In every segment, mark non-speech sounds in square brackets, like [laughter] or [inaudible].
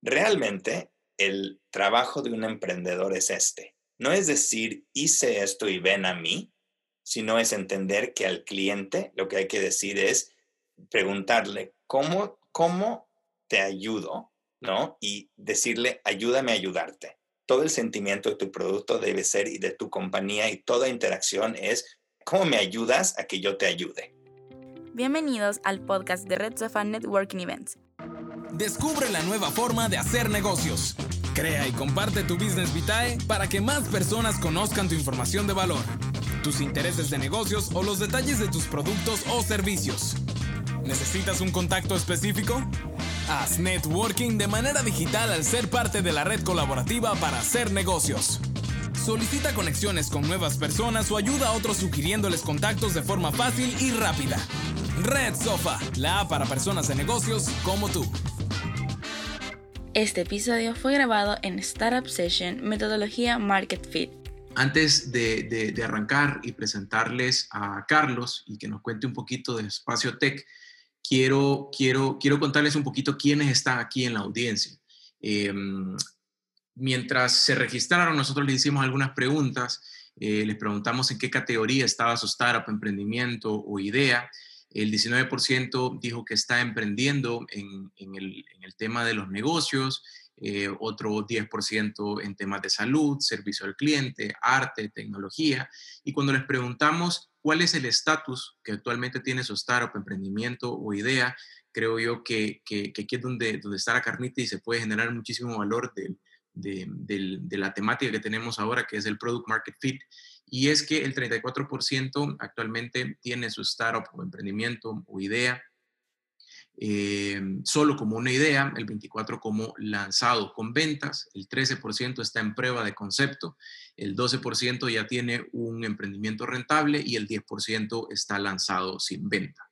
Realmente, el trabajo de un emprendedor es este. No es decir, hice esto y ven a mí, sino es entender que al cliente lo que hay que decir es preguntarle, ¿cómo, cómo te ayudo? ¿No? Y decirle, ayúdame a ayudarte. Todo el sentimiento de tu producto debe ser y de tu compañía y toda interacción es, ¿cómo me ayudas a que yo te ayude? Bienvenidos al podcast de Red Sofa Networking Events. Descubre la nueva forma de hacer negocios. Crea y comparte tu Business Vitae para que más personas conozcan tu información de valor tus intereses de negocios o los detalles de tus productos o servicios. ¿Necesitas un contacto específico? Haz networking de manera digital al ser parte de la red colaborativa para hacer negocios. Solicita conexiones con nuevas personas o ayuda a otros sugiriéndoles contactos de forma fácil y rápida. Red Sofa, la app para personas de negocios como tú. Este episodio fue grabado en Startup Session Metodología Market Fit antes de, arrancar y presentarles a Carlos y que nos cuente un poquito de Espacio Tech, quiero, quiero, quiero contarles un poquito quiénes están aquí en la audiencia. Em, mientras se registraron, nosotros les hicimos algunas preguntas. Eh, les preguntamos en qué categoría estaba su startup, emprendimiento o idea. El 19% dijo que está emprendiendo en, el, tema de los negocios, eh, otro 10% en temas de salud, servicio al cliente, arte, tecnología. Y cuando les preguntamos cuál es el estatus que actualmente tiene su startup, emprendimiento o idea, creo yo que, que, aquí es donde, donde está la carnita y se puede generar muchísimo valor de, de, la temática que tenemos ahora, que es el Product Market Fit. Y es que el 34% actualmente tiene su startup o emprendimiento o idea eh, solo como una idea, el 24% como lanzado con ventas, el 13% está en prueba de concepto, el 12% ya tiene un emprendimiento rentable y el 10% está lanzado sin venta.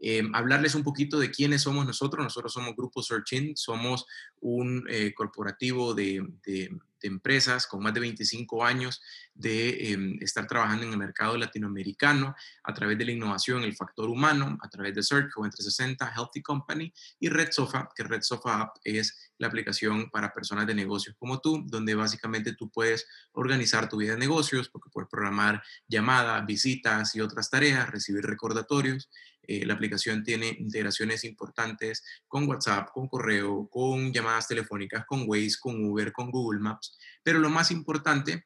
Eh, hablarles un poquito de quiénes somos nosotros. Nosotros somos Grupo Searchin, somos un eh, corporativo de, de empresas con más de 25 años de em, estar trabajando en el mercado latinoamericano a través de la innovación, el factor humano, a través de Search o 360, Healthy Company y Red Sofa, que Red Sofa App es la aplicación para personas de negocios como tú, donde básicamente tú puedes organizar tu vida de negocios porque puedes programar llamadas, visitas y otras tareas, recibir recordatorios. Eh, la aplicación tiene integraciones importantes con WhatsApp, con correo, con llamadas telefónicas, con Waze, con Uber, con Google Maps. Pero lo más importante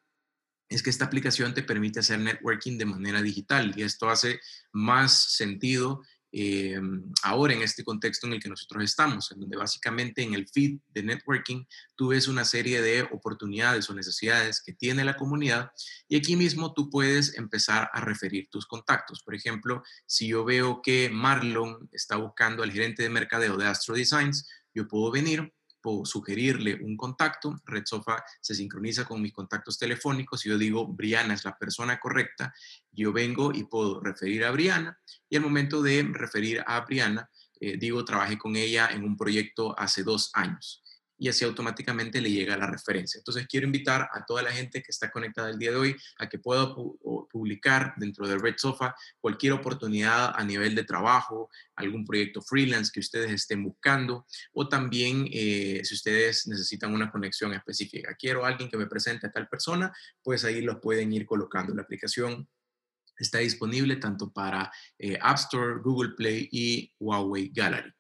es que esta aplicación te permite hacer networking de manera digital y esto hace más sentido eh, ahora en este contexto en el que nosotros estamos, en donde básicamente en el feed de networking tú ves una serie de oportunidades o necesidades que tiene la comunidad y aquí mismo tú puedes empezar a referir tus contactos. Por ejemplo, si yo veo que Marlon está buscando al gerente de mercadeo de Astro Designs, yo puedo venir sugerirle un contacto, Red Sofa se sincroniza con mis contactos telefónicos y yo digo, Briana es la persona correcta, yo vengo y puedo referir a Briana y al momento de referir a Briana, eh, digo, trabajé con ella en un proyecto hace dos años y así automáticamente le llega la referencia. Entonces quiero invitar a toda la gente que está conectada el día de hoy a que pueda publicar dentro de Red Sofa cualquier oportunidad a nivel de trabajo, algún proyecto freelance que ustedes estén buscando o también eh, si ustedes necesitan una conexión específica. Quiero alguien que me presente a tal persona, pues ahí los pueden ir colocando. La aplicación está disponible tanto para eh, App Store, Google Play y Huawei Gallery.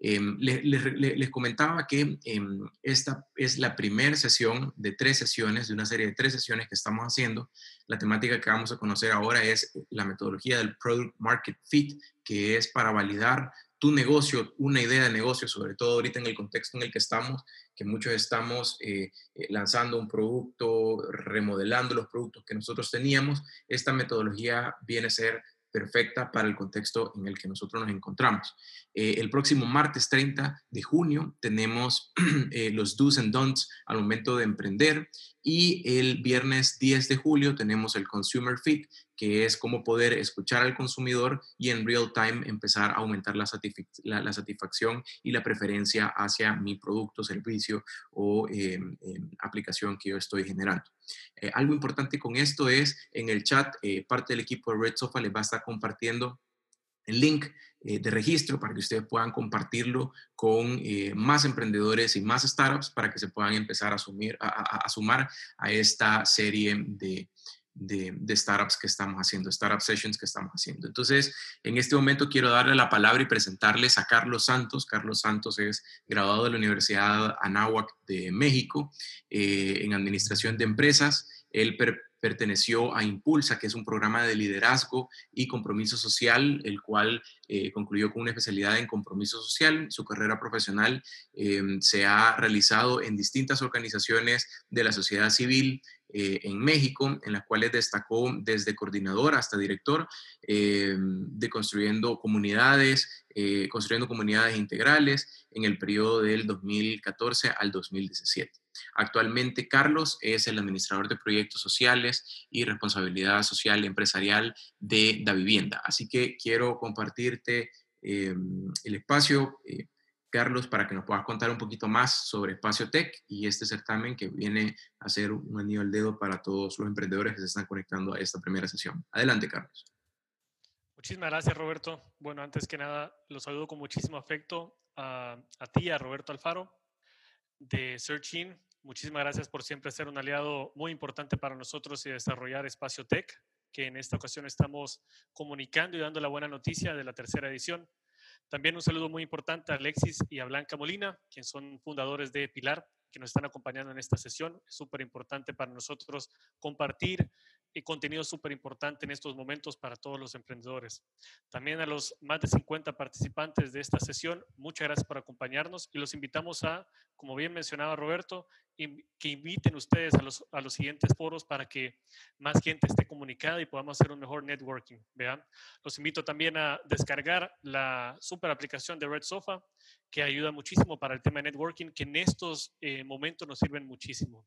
Em, les, comentaba que em, esta es la primera sesión de tres sesiones, de una serie de tres sesiones que estamos haciendo. La temática que vamos a conocer ahora es la metodología del Product Market Fit, que es para validar tu negocio, una idea de negocio, sobre todo ahorita en el contexto en el que estamos, que muchos estamos eh, eh, lanzando un producto, remodelando los productos que nosotros teníamos. Esta metodología viene a ser perfecta para el contexto en el que nosotros nos encontramos. Eh, el próximo martes 30 de junio tenemos [clears throat] eh, los do's and don'ts al momento de emprender y el viernes 10 de julio tenemos el Consumer Fit, que es cómo poder escuchar al consumidor y en real time empezar a aumentar la, satisfacción y la preferencia hacia mi producto, servicio o em, em, aplicación que yo estoy generando. Eh, algo importante con esto es en el chat, parte del equipo de Red Sofa les va a estar compartiendo el link eh, de registro para que ustedes puedan compartirlo con eh, más emprendedores y más startups para que se puedan empezar a, asumir, a, sumar a esta serie de, de, startups que estamos haciendo, startup sessions que estamos haciendo. Entonces, en este momento quiero darle la palabra y presentarles a Carlos Santos. Carlos Santos es graduado de la Universidad Anáhuac de México eh, en Administración de Empresas. Él perteneció a Impulsa, que es un programa de liderazgo y compromiso social, el cual eh, concluyó con una especialidad en compromiso social. Su carrera profesional em, se ha realizado en distintas organizaciones de la sociedad civil eh, en México, en las cuales destacó desde coordinador hasta director de construyendo comunidades, eh, construyendo comunidades integrales en el periodo del 2014 al 2017. Actualmente, Carlos es el administrador de proyectos sociales y responsabilidad social empresarial de Da Vivienda. Así que quiero compartirte em, el espacio, eh, Carlos, para que nos puedas contar un poquito más sobre Espacio Tech y este certamen que viene a ser un anillo al dedo para todos los emprendedores que se están conectando a esta primera sesión. Adelante, Carlos. Muchísimas gracias, Roberto. Bueno, antes que nada, los saludo con muchísimo afecto a, a ti, a Roberto Alfaro, de Searching. Muchísimas gracias por siempre ser un aliado muy importante para nosotros y desarrollar Espacio Tech, que en esta ocasión estamos comunicando y dando la buena noticia de la tercera edición. También un saludo muy importante a Alexis y a Blanca Molina, quienes son fundadores de Pilar, que nos están acompañando en esta sesión. Es súper importante para nosotros compartir y contenido súper importante en estos momentos para todos los emprendedores. También a los más de 50 participantes de esta sesión, muchas gracias por acompañarnos y los invitamos a, como bien mencionaba Roberto, que inviten ustedes a los, a los siguientes foros para que más gente esté comunicada y podamos hacer un mejor networking. ¿vean? Los invito también a descargar la super aplicación de Red Sofa, que ayuda muchísimo para el tema de networking, que en estos eh, momentos nos sirven muchísimo.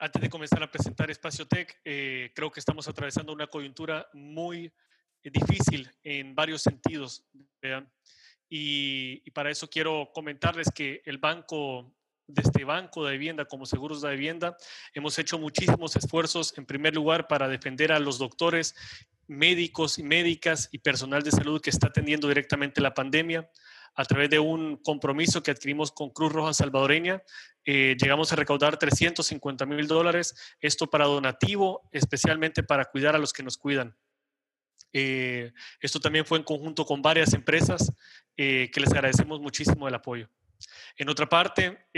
Antes de comenzar a presentar Espacio Tech, eh, creo que estamos atravesando una coyuntura muy difícil en varios sentidos. Y, y, para eso quiero comentarles que el banco de este banco de vivienda como seguros de vivienda, hemos hecho muchísimos esfuerzos, en primer lugar, para defender a los doctores, médicos y médicas y personal de salud que está atendiendo directamente la pandemia. A través de un compromiso que adquirimos con Cruz Roja Salvadoreña, eh, llegamos a recaudar 350 mil dólares, esto para donativo, especialmente para cuidar a los que nos cuidan. Eh, esto también fue en conjunto con varias empresas eh, que les agradecemos muchísimo el apoyo. En otra parte,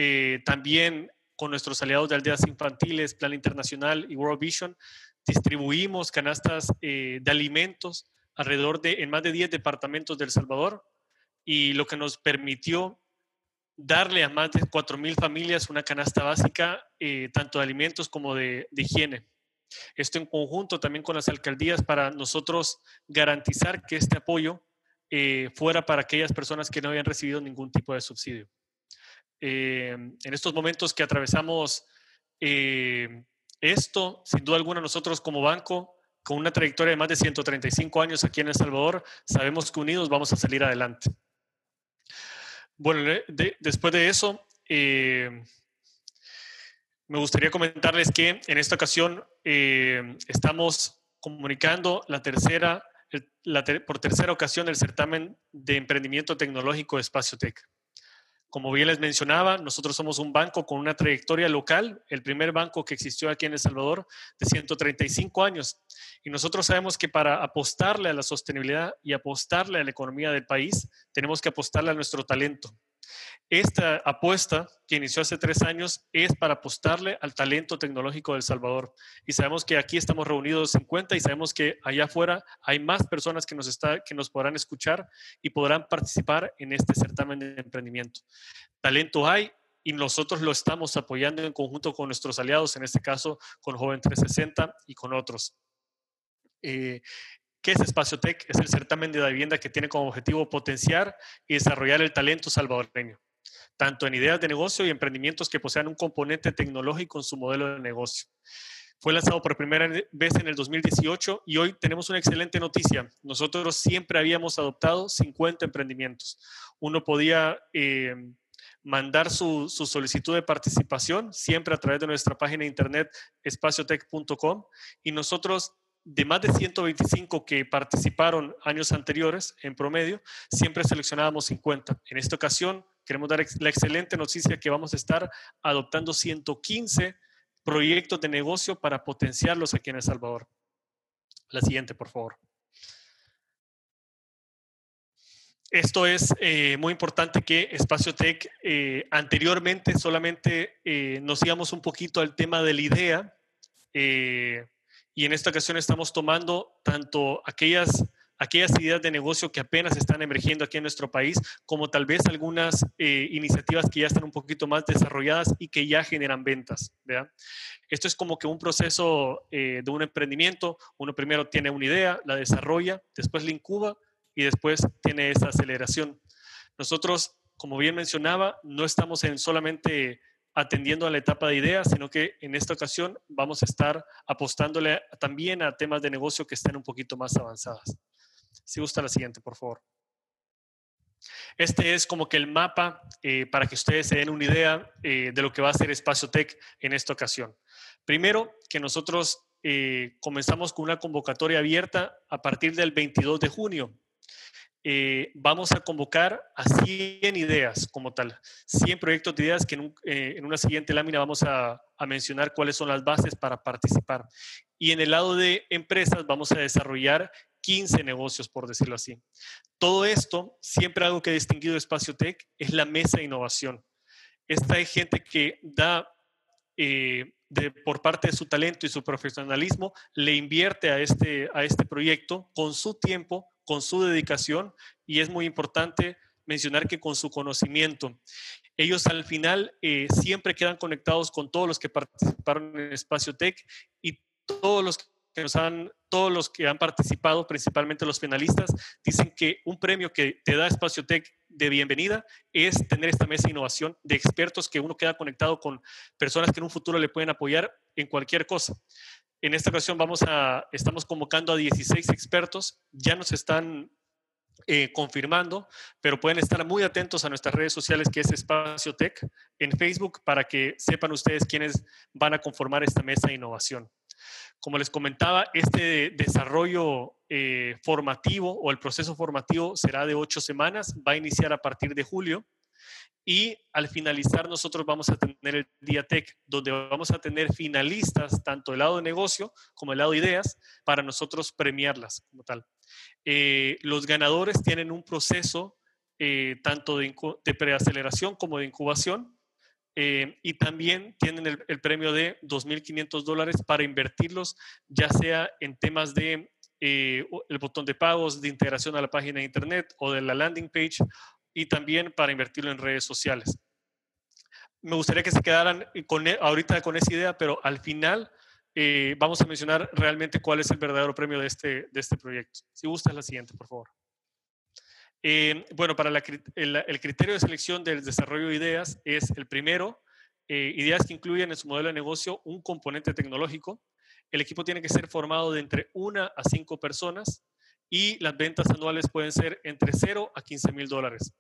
también con nuestros aliados de aldeas infantiles, Plan Internacional y World Vision, distribuimos canastas de alimentos alrededor de, en más de 10 departamentos de El Salvador y lo que nos permitió darle a más de 4.000 familias una canasta básica, eh, tanto de alimentos como de, higiene. Esto en conjunto también con las alcaldías para nosotros garantizar que este apoyo fuera para aquellas personas que no habían recibido ningún tipo de subsidio. Eh, en estos momentos que atravesamos eh, esto, sin duda alguna nosotros como banco, con una trayectoria de más de 135 años aquí en El Salvador, sabemos que unidos vamos a salir adelante. Bueno, después de eso, eh, me gustaría comentarles que en esta ocasión estamos comunicando la tercera, por tercera ocasión el certamen de emprendimiento tecnológico Espacio Tech. Como bien les mencionaba, nosotros somos un banco con una trayectoria local, el primer banco que existió aquí en El Salvador de 135 años. Y nosotros sabemos que para apostarle a la sostenibilidad y apostarle a la economía del país, tenemos que apostarle a nuestro talento. Esta apuesta que inició hace tres años es para apostarle al talento tecnológico del Salvador. Y sabemos que aquí estamos reunidos 50 y sabemos que allá afuera hay más personas que nos, está, que nos podrán escuchar y podrán participar en este certamen de emprendimiento. Talento hay y nosotros lo estamos apoyando en conjunto con nuestros aliados, en este caso con Joven 360 y con otros. Eh, ¿Qué es Espacio Tech? Es el certamen de la vivienda que tiene como objetivo potenciar y desarrollar el talento salvadoreño, tanto en ideas de negocio y emprendimientos que posean un componente tecnológico en su modelo de negocio. Fue lanzado por primera vez en el 2018 y hoy tenemos una excelente noticia. Nosotros siempre habíamos adoptado 50 emprendimientos. Uno podía eh, mandar su, su, solicitud de participación siempre a través de nuestra página de internet espaciotech.com y nosotros de más de 125 que participaron años anteriores en promedio, siempre seleccionábamos 50. En esta ocasión, queremos dar la excelente noticia que vamos a estar adoptando 115 proyectos de negocio para potenciarlos aquí en El Salvador. La siguiente, por favor. Esto es eh, muy importante que Espacio Tech eh, anteriormente solamente eh, nos íbamos un poquito al tema de la idea y en esta ocasión estamos tomando tanto aquellas, aquellas ideas de negocio que apenas están emergiendo aquí en nuestro país, como tal vez algunas eh, iniciativas que ya están un poquito más desarrolladas y que ya generan ventas. Esto es como que un proceso eh, de un emprendimiento. Uno primero tiene una idea, la desarrolla, después la incuba y después tiene esa aceleración. Nosotros, como bien mencionaba, no estamos en solamente atendiendo a la etapa de ideas, sino que en esta ocasión vamos a estar apostándole también a temas de negocio que estén un poquito más avanzadas. Si gusta la siguiente, por favor. Este es como que el mapa eh, para que ustedes se den una idea eh, de lo que va a ser Espacio Tech en esta ocasión. Primero, que nosotros eh, comenzamos con una convocatoria abierta a partir del 22 de junio. Eh, vamos a convocar a 100 ideas como tal, 100 proyectos de ideas que en, eh, una siguiente lámina vamos a, mencionar cuáles son las bases para participar. Y en el lado de empresas vamos a desarrollar 15 negocios, por decirlo así. Todo esto, siempre algo que ha distinguido Espacio Tech es la mesa de innovación. Esta es gente que da eh, por parte de su talento y su profesionalismo, le invierte a este, a este proyecto con su tiempo, con su dedicación y es muy importante mencionar que con su conocimiento. Ellos al final eh, siempre quedan conectados con todos los que participaron en Espacio Tech y todos los que nos han, todos los que han participado, principalmente los finalistas, dicen que un premio que te da Espacio Tech de bienvenida es tener esta mesa de innovación de expertos que uno queda conectado con personas que en un futuro le pueden apoyar en cualquier cosa. En esta ocasión vamos a, estamos convocando a 16 expertos, ya nos están eh, confirmando, pero pueden estar muy atentos a nuestras redes sociales que es Espacio Tech en Facebook para que sepan ustedes quiénes van a conformar esta mesa de innovación. Como les comentaba, este desarrollo eh, formativo o el proceso formativo será de ocho semanas, va a iniciar a partir de julio y al finalizar nosotros vamos a tener el Día Tech, donde vamos a tener finalistas, tanto del lado de negocio como del lado de ideas, para nosotros premiarlas como tal. Eh, los ganadores tienen un proceso eh, tanto de, preaceleración como de incubación, eh, y también tienen el, el premio de 2.500 dólares para invertirlos, ya sea en temas de el botón de pagos, de integración a la página de internet o de la landing page y también para invertirlo en redes sociales. Me gustaría que se quedaran con, e, ahorita con esa idea, pero al final eh, vamos a mencionar realmente cuál es el verdadero premio de este, de este proyecto. Si gusta, es la siguiente, por favor. Eh, bueno, para el, criterio de selección del desarrollo de ideas es el primero, eh, ideas que incluyen en su modelo de negocio un componente tecnológico. El equipo tiene que ser formado de entre una a cinco personas y las ventas anuales pueden ser entre 0 a 15 mil dólares.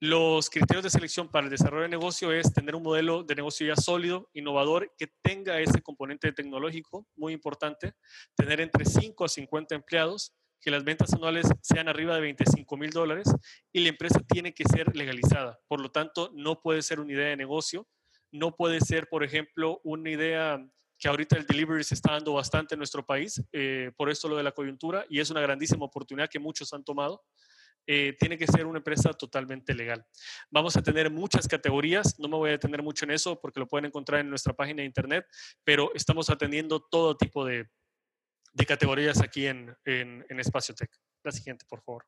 Los criterios de selección para el desarrollo de negocio es tener un modelo de negocio ya sólido, innovador, que tenga ese componente tecnológico, muy importante, tener entre 5 a 50 empleados, que las ventas anuales sean arriba de 25 mil dólares y la empresa tiene que ser legalizada. Por lo tanto, no puede ser una idea de negocio, no puede ser, por ejemplo, una idea que ahorita el delivery se está dando bastante en nuestro país, eh, por esto lo de la coyuntura, y es una grandísima oportunidad que muchos han tomado. Eh, tiene que ser una empresa totalmente legal. Vamos a tener muchas categorías, no me voy a detener mucho en eso porque lo pueden encontrar en nuestra página de internet, pero estamos atendiendo todo tipo de, de categorías aquí en, en, en Espacio Tech. La siguiente, por favor.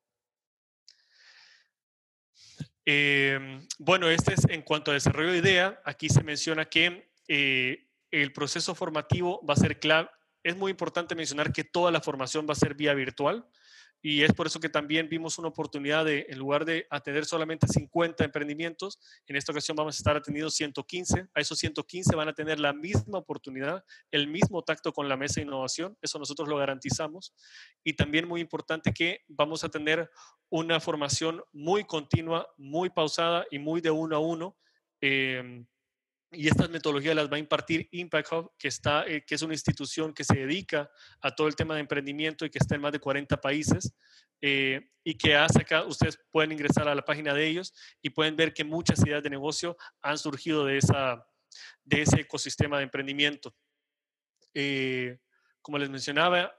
Eh, bueno, este es en cuanto a desarrollo de idea. Aquí se menciona que el proceso formativo va a ser clave. Es muy importante mencionar que toda la formación va a ser vía virtual y es por eso que también vimos una oportunidad de, en lugar de atender solamente 50 emprendimientos, en esta ocasión vamos a estar atendiendo 115. A esos 115 van a tener la misma oportunidad, el mismo tacto con la mesa de innovación, eso nosotros lo garantizamos. Y también muy importante que vamos a tener una formación muy continua, muy pausada y muy de uno a uno. Eh, y estas metodologías las va a impartir Impact Hub, que, está, eh, que es una institución que se dedica a todo el tema de emprendimiento y que está en más de 40 países eh, y que hace acá, ustedes pueden ingresar a la página de ellos y pueden ver que muchas ideas de negocio han surgido de, esa, de ese ecosistema de emprendimiento. Eh, como les mencionaba,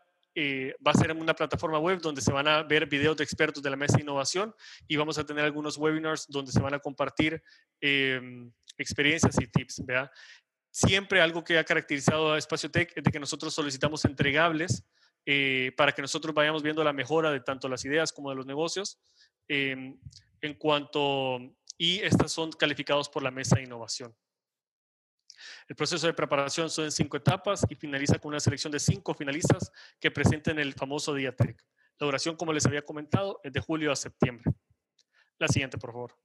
va a ser una plataforma web donde se van a ver videos de expertos de la mesa de innovación y vamos a tener algunos webinars donde se van a compartir em, experiencias y tips. ¿verdad? Siempre algo que ha caracterizado a Espacio Tech es de que nosotros solicitamos entregables eh, para que nosotros vayamos viendo la mejora de tanto las ideas como de los negocios. Em, en cuanto, y estas son calificados por la mesa de innovación. El proceso de preparación son en cinco etapas y finaliza con una selección de cinco finalistas que presenten el famoso Día Tech. La duración, como les había comentado, es de julio a septiembre. La siguiente, por favor.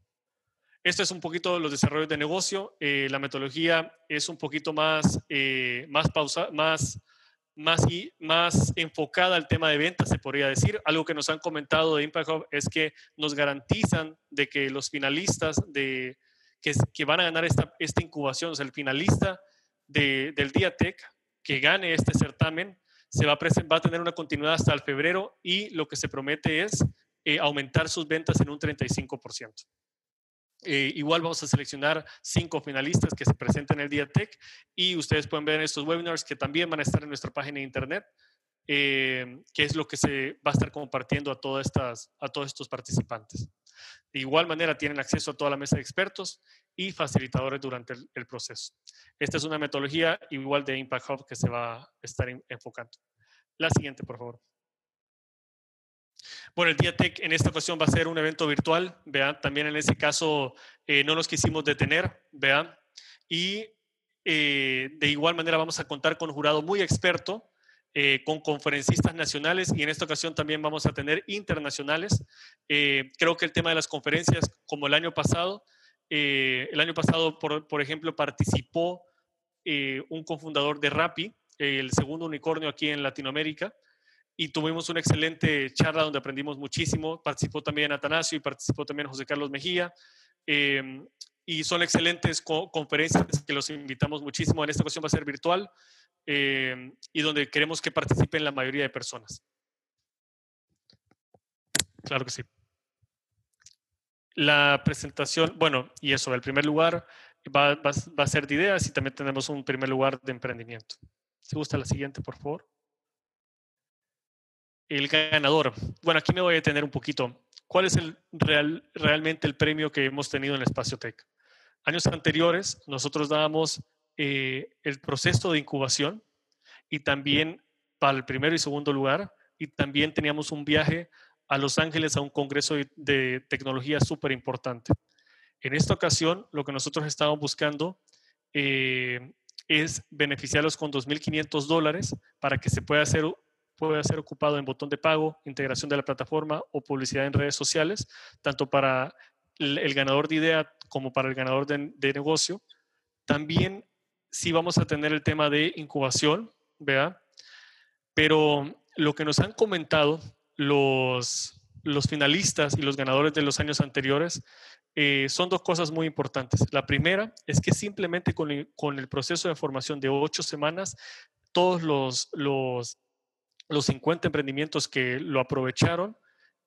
Esto es un poquito los desarrollos de negocio. Eh, la metodología es un poquito más, eh, más, pausa, más, más, y, más enfocada al tema de ventas, se podría decir. Algo que nos han comentado de Impact Hub es que nos garantizan de que los finalistas de, que, que van a ganar esta, esta incubación, o sea, el finalista de, del Día Tech que gane este certamen, se va a, va a tener una continuidad hasta el febrero y lo que se promete es eh, aumentar sus ventas en un 35%. Eh, igual vamos a seleccionar cinco finalistas que se presenten en el Día Tech y ustedes pueden ver estos webinars que también van a estar en nuestra página de internet, eh, que es lo que se va a estar compartiendo a, todas estas, a todos estos participantes. De igual manera tienen acceso a toda la mesa de expertos y facilitadores durante el, proceso. Esta es una metodología igual de Impact Hub que se va a estar enfocando. La siguiente, por favor. Bueno, el Día Tech en esta ocasión va a ser un evento virtual, vean, también en ese caso eh, no nos quisimos detener, vean, y eh, de igual manera vamos a contar con un jurado muy experto, eh, con conferencistas nacionales y en esta ocasión también vamos a tener internacionales. creo que el tema de las conferencias, como el año pasado, el año pasado, por, por ejemplo, participó un cofundador de Rappi, el segundo unicornio aquí en Latinoamérica, y tuvimos una excelente charla donde aprendimos muchísimo. Participó también Atanasio y participó también José Carlos Mejía. Em, y son excelentes conferencias que los invitamos muchísimo. En esta ocasión va a ser virtual em, y donde queremos que participen la mayoría de personas. Claro que sí. La presentación, bueno, y eso, el primer lugar va, va a ser de ideas y también tenemos un primer lugar de emprendimiento. Si gusta la siguiente, por favor. El ganador. Bueno, aquí me voy a detener un poquito. ¿Cuál es el real, realmente el premio que hemos tenido en el Espacio Tech? Años anteriores, nosotros dábamos eh, el proceso de incubación y también para el primero y segundo lugar, y también teníamos un viaje a Los Ángeles a un congreso de, tecnología súper importante. En esta ocasión, lo que nosotros estábamos buscando eh, es beneficiarlos con 2.500 dólares para que se pueda hacer puede ser ocupado en botón de pago, integración de la plataforma o publicidad en redes sociales, tanto para el, ganador de idea como para el ganador de, negocio. También sí vamos a tener el tema de incubación, ¿verdad? Pero lo que nos han comentado los, los finalistas y los ganadores de los años anteriores eh, son dos cosas muy importantes. La primera es que simplemente con el, con el proceso de formación de ocho semanas, todos los, los los 50 emprendimientos que lo aprovecharon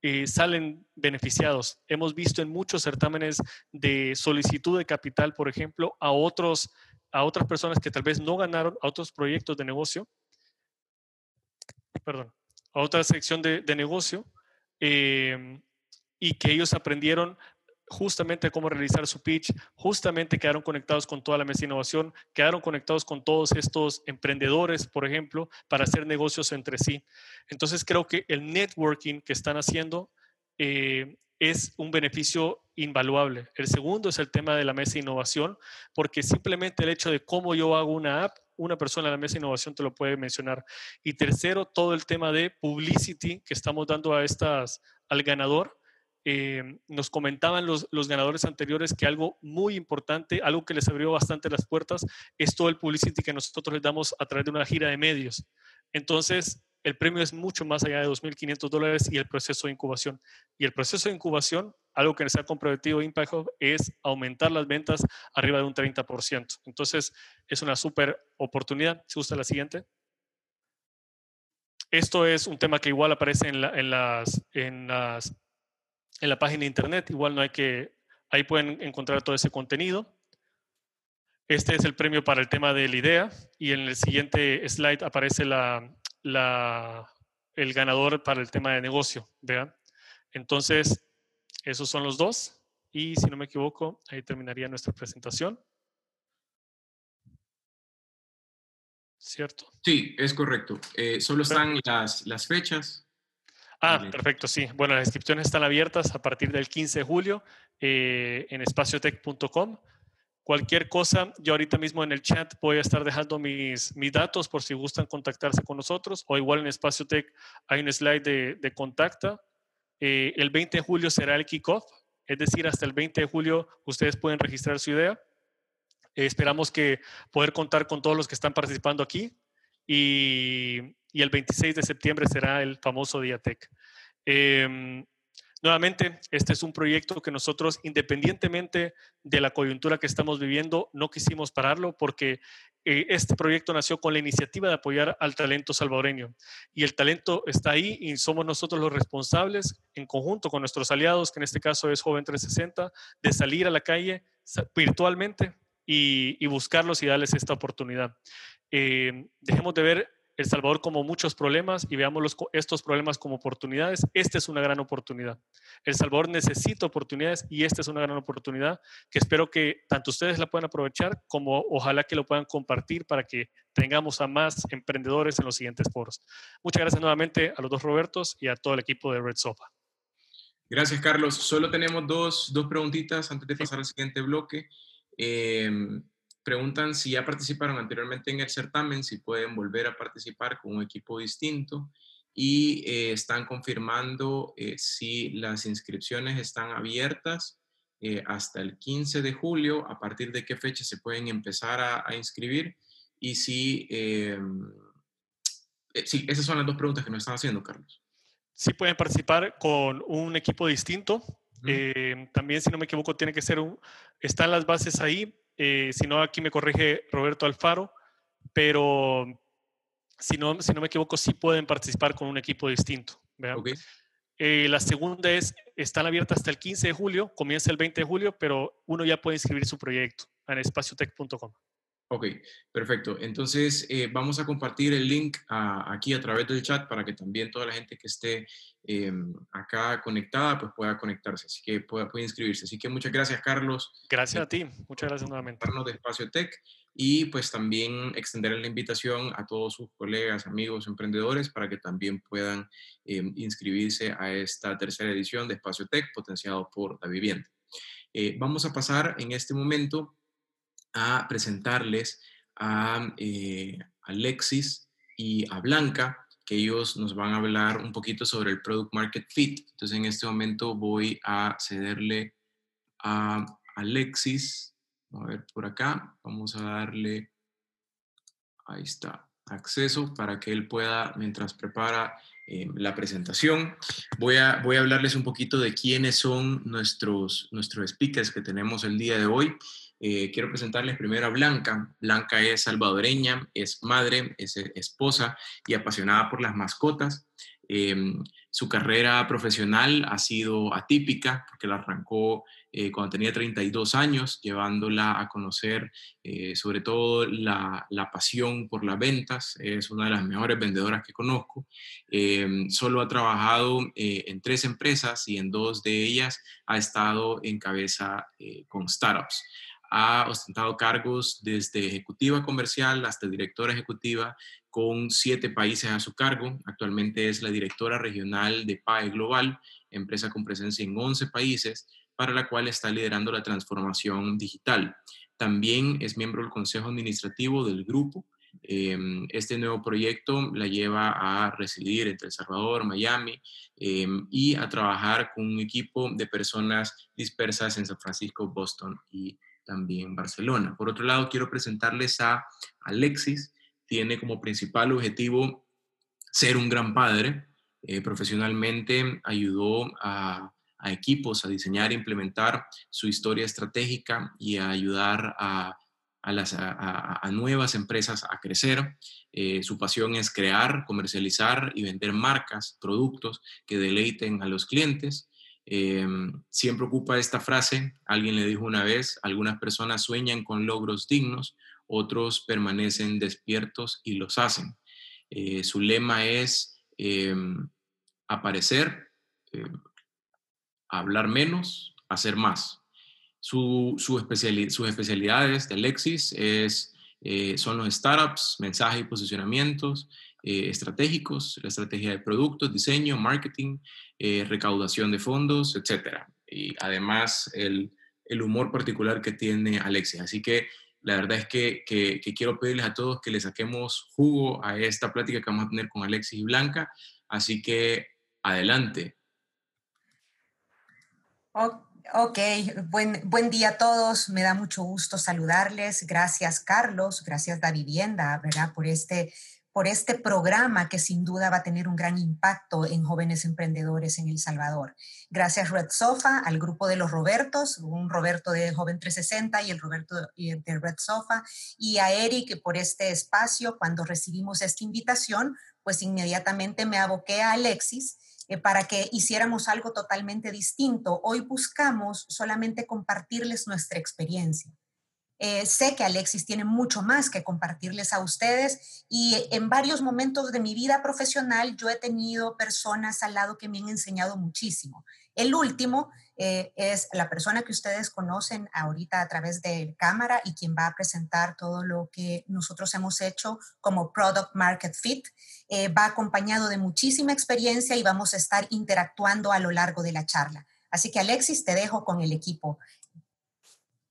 eh, salen beneficiados. Hemos visto en muchos certámenes de solicitud de capital, por ejemplo, a, otros, a otras personas que tal vez no ganaron, a otros proyectos de negocio, perdón, a otra sección de, negocio, eh, y que ellos aprendieron justamente cómo realizar su pitch, justamente quedaron conectados con toda la mesa de innovación, quedaron conectados con todos estos emprendedores, por ejemplo, para hacer negocios entre sí. Entonces creo que el networking que están haciendo eh, es un beneficio invaluable. El segundo es el tema de la mesa de innovación, porque simplemente el hecho de cómo yo hago una app, una persona en la mesa de innovación te lo puede mencionar. Y tercero, todo el tema de publicity que estamos dando a estas, al ganador eh, nos comentaban los, ganadores anteriores que algo muy importante, algo que les abrió bastante las puertas, es todo el publicity que nosotros les damos a través de una gira de medios. Entonces, el premio es mucho más allá de 2.500 dólares y el proceso de incubación. Y el proceso de incubación algo que se ha comprometido Impact Hub es aumentar las ventas arriba de un 30%. Entonces, es una súper oportunidad. Si gusta la siguiente. Esto es un tema que igual aparece en la, en las, en las, en la página de internet. Igual no hay que, ahí pueden encontrar todo ese contenido. Este es el premio para el tema de la idea y en el siguiente slide aparece la, la, el ganador para el tema de negocio. Vean. Entonces, esos son los dos. Y si no me equivoco, ahí terminaría nuestra presentación. ¿Cierto? Sí, es correcto. Eh, solo están las, las fechas. Ah, perfecto, sí. Bueno, las inscripciones están abiertas a partir del 15 de julio eh, en espaciotech.com. Cualquier cosa, yo ahorita mismo en el chat voy a estar dejando mis, mis datos por si gustan contactarse con nosotros o igual en Espaciotech hay un slide de, de contacta. Eh, el 20 de julio será el kickoff, es decir, hasta el 20 de julio ustedes pueden registrar su idea. Eh, esperamos que poder contar con todos los que están participando aquí y, el 26 de septiembre será el famoso Diatec. Eh, Nuevamente, este es un proyecto que nosotros, independientemente de la coyuntura que estamos viviendo, no quisimos pararlo porque eh, este proyecto nació con la iniciativa de apoyar al talento salvadoreño. Y el talento está ahí y somos nosotros los responsables, en conjunto con nuestros aliados, que en este caso es Joven 360, de salir a la calle virtualmente y, buscarlos y darles esta oportunidad. Eh, dejemos de ver el Salvador como muchos problemas y veamos estos problemas como oportunidades. Esta es una gran oportunidad. El Salvador necesita oportunidades y esta es una gran oportunidad que espero que tanto ustedes la puedan aprovechar como ojalá que lo puedan compartir para que tengamos a más emprendedores en los siguientes foros. Muchas gracias nuevamente a los dos Robertos y a todo el equipo de Red Sopa. Gracias, Carlos. Solo tenemos dos, dos preguntitas antes de pasar al siguiente bloque. Eh, preguntan si ya participaron anteriormente en el certamen, si pueden volver a participar con un equipo distinto y eh, están confirmando eh, si las inscripciones están abiertas eh, hasta el 15 de julio, a partir de qué fecha se pueden empezar a, inscribir y si, em, sí, esas son las dos preguntas que nos están haciendo, Carlos. Sí pueden participar con un equipo distinto. También, si no me equivoco, tiene que ser un, están las bases ahí, eh, si no, aquí me corrige Roberto Alfaro, pero si no, si no me equivoco, sí pueden participar con un equipo distinto. Eh, la segunda es, están abiertas hasta el 15 de julio, comienza el 20 de julio, pero uno ya puede inscribir su proyecto en espaciotech.com. Ok, perfecto. Entonces, eh, vamos a compartir el link aquí a través del chat para que también toda la gente que esté em, acá conectada pues pueda conectarse, así que pueda, inscribirse. Así que muchas gracias, Carlos. Gracias a ti, muchas gracias nuevamente. de Espacio Tech y pues también extender la invitación a todos sus colegas, amigos, emprendedores para que también puedan em, inscribirse a esta tercera edición de Espacio Tech potenciado por la vivienda. Eh, vamos a pasar en este momento a presentarles a eh, Alexis y a Blanca, que ellos nos van a hablar un poquito sobre el Product Market Fit. Entonces, en este momento voy a cederle a Alexis. A ver por acá, vamos a darle, ahí está, acceso para que él pueda, mientras prepara eh, la presentación, voy a, voy a hablarles un poquito de quiénes son nuestros, nuestros speakers que tenemos el día de hoy. Eh, quiero presentarles primero a Blanca. Blanca es salvadoreña, es madre, es eh, esposa y apasionada por las mascotas. Em, su carrera profesional ha sido atípica porque la arrancó eh, cuando tenía 32 años, llevándola a conocer sobre todo la, la, pasión por las ventas. Es una de las mejores vendedoras que conozco. Em, solo ha trabajado en tres empresas y en dos de ellas ha estado en cabeza con startups ha ostentado cargos desde ejecutiva comercial hasta directora ejecutiva con siete países a su cargo. Actualmente es la directora regional de PAE Global, empresa con presencia en 11 países, para la cual está liderando la transformación digital. También es miembro del consejo administrativo del grupo. Em, este nuevo proyecto la lleva a residir entre El Salvador, Miami em, y a trabajar con un equipo de personas dispersas en San Francisco, Boston y también Barcelona. Por otro lado, quiero presentarles a Alexis. Tiene como principal objetivo ser un gran padre. Eh, profesionalmente ayudó a, equipos a diseñar e implementar su historia estratégica y a ayudar a, las, a, nuevas empresas a crecer. Eh, su pasión es crear, comercializar y vender marcas, productos que deleiten a los clientes. Em, siempre ocupa esta frase, alguien le dijo una vez, algunas personas sueñan con logros dignos, otros permanecen despiertos y los hacen. Eh, su lema es em, aparecer, em, hablar menos, hacer más. Su, sus especialidades de Alexis es, eh, son los startups, mensajes y posicionamientos eh, estratégicos, la estrategia de productos, diseño, marketing, eh, recaudación de fondos, etc. Y además el, el, humor particular que tiene Alexis. Así que la verdad es que, que, quiero pedirles a todos que le saquemos jugo a esta plática que vamos a tener con Alexis y Blanca. Así que adelante. Ok, buen, buen día a todos. Me da mucho gusto saludarles. Gracias, Carlos. Gracias, Da Vivienda, ¿verdad? Por este, por este programa que sin duda va a tener un gran impacto en jóvenes emprendedores en El Salvador. Gracias, Red Sofa, al grupo de los Robertos, un Roberto de Joven 360 y el Roberto de Red Sofa, y a Eric por este espacio. Cuando recibimos esta invitación, pues inmediatamente me aboqué a Alexis eh, para que hiciéramos algo totalmente distinto. Hoy buscamos solamente compartirles nuestra experiencia. Eh, sé que Alexis tiene mucho más que compartirles a ustedes y en varios momentos de mi vida profesional yo he tenido personas al lado que me han enseñado muchísimo. El último eh, es la persona que ustedes conocen ahorita a través de cámara y quien va a presentar todo lo que nosotros hemos hecho como Product Market Fit. Eh, va acompañado de muchísima experiencia y vamos a estar interactuando a lo largo de la charla. Así que Alexis, te dejo con el equipo.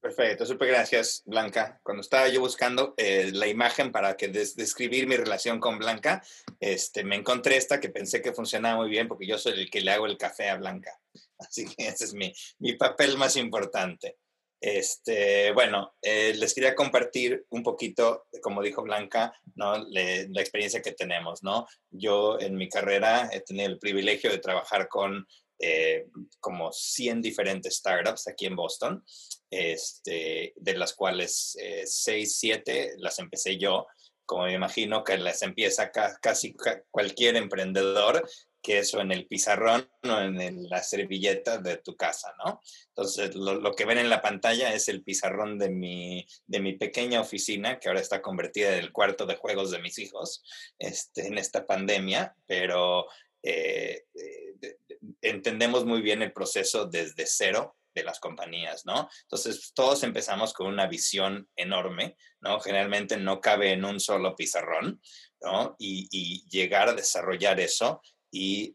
Perfecto, súper gracias, Blanca. Cuando estaba yo buscando eh, la imagen para que describir mi relación con Blanca, este, me encontré esta que pensé que funcionaba muy bien porque yo soy el que le hago el café a Blanca. [laughs] Así que ese es mi, mi papel más importante. Este, bueno, eh, les quería compartir un poquito, como dijo Blanca, ¿no? la experiencia que tenemos, ¿no? Yo en mi carrera he tenido el privilegio de trabajar con eh, como 100 diferentes startups aquí en Boston, este, de las cuales eh, 6, 7 las empecé yo, como me imagino que las empieza casi cualquier emprendedor, que eso en el pizarrón o en la servilleta de tu casa, ¿no? Entonces, lo, que ven en la pantalla es el pizarrón de mi, de mi pequeña oficina, que ahora está convertida en el cuarto de juegos de mis hijos este, en esta pandemia, pero eh, eh, entendemos muy bien el proceso desde cero las compañías, ¿no? Entonces, todos empezamos con una visión enorme, ¿no? Generalmente no cabe en un solo pizarrón, ¿no? Y, llegar a desarrollar eso eh,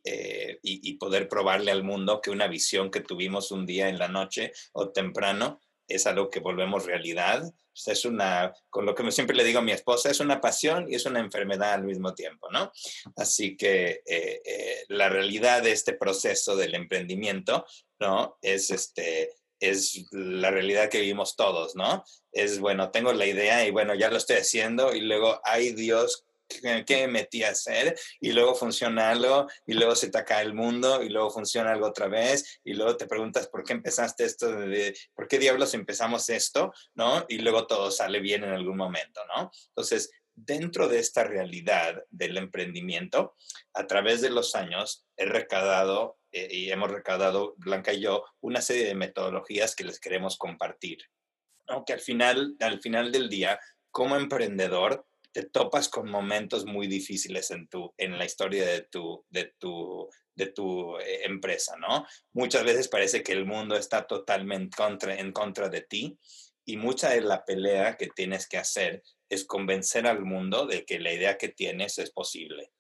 y, y, poder probarle al mundo que una visión que tuvimos un día en la noche o temprano es algo que volvemos realidad es una, con lo que siempre le digo a mi esposa, es una pasión y es una enfermedad al mismo tiempo, ¿no? Así que eh, eh, la realidad de este proceso del emprendimiento, Es este, es la realidad que vivimos todos, ¿no? Es, bueno, tengo la idea y bueno, ya lo estoy haciendo y luego, ay Dios, qué me metí a hacer y luego funciona algo y luego se te acaba el mundo y luego funciona algo otra vez y luego te preguntas por qué empezaste esto, de, por qué diablos empezamos esto, ¿no? Y luego todo sale bien en algún momento, ¿no? Entonces, dentro de esta realidad del emprendimiento, a través de los años he recaudado eh, y hemos recaudado, Blanca y yo, una serie de metodologías que les queremos compartir. aunque al final, al final del día, como emprendedor, te topas con momentos muy difíciles en, tu, en la historia de tu, de tu, de tu eh, empresa, ¿no? Muchas veces parece que el mundo está totalmente contra, en contra de ti y mucha de la pelea que tienes que hacer es convencer al mundo de que la idea que tienes es posible.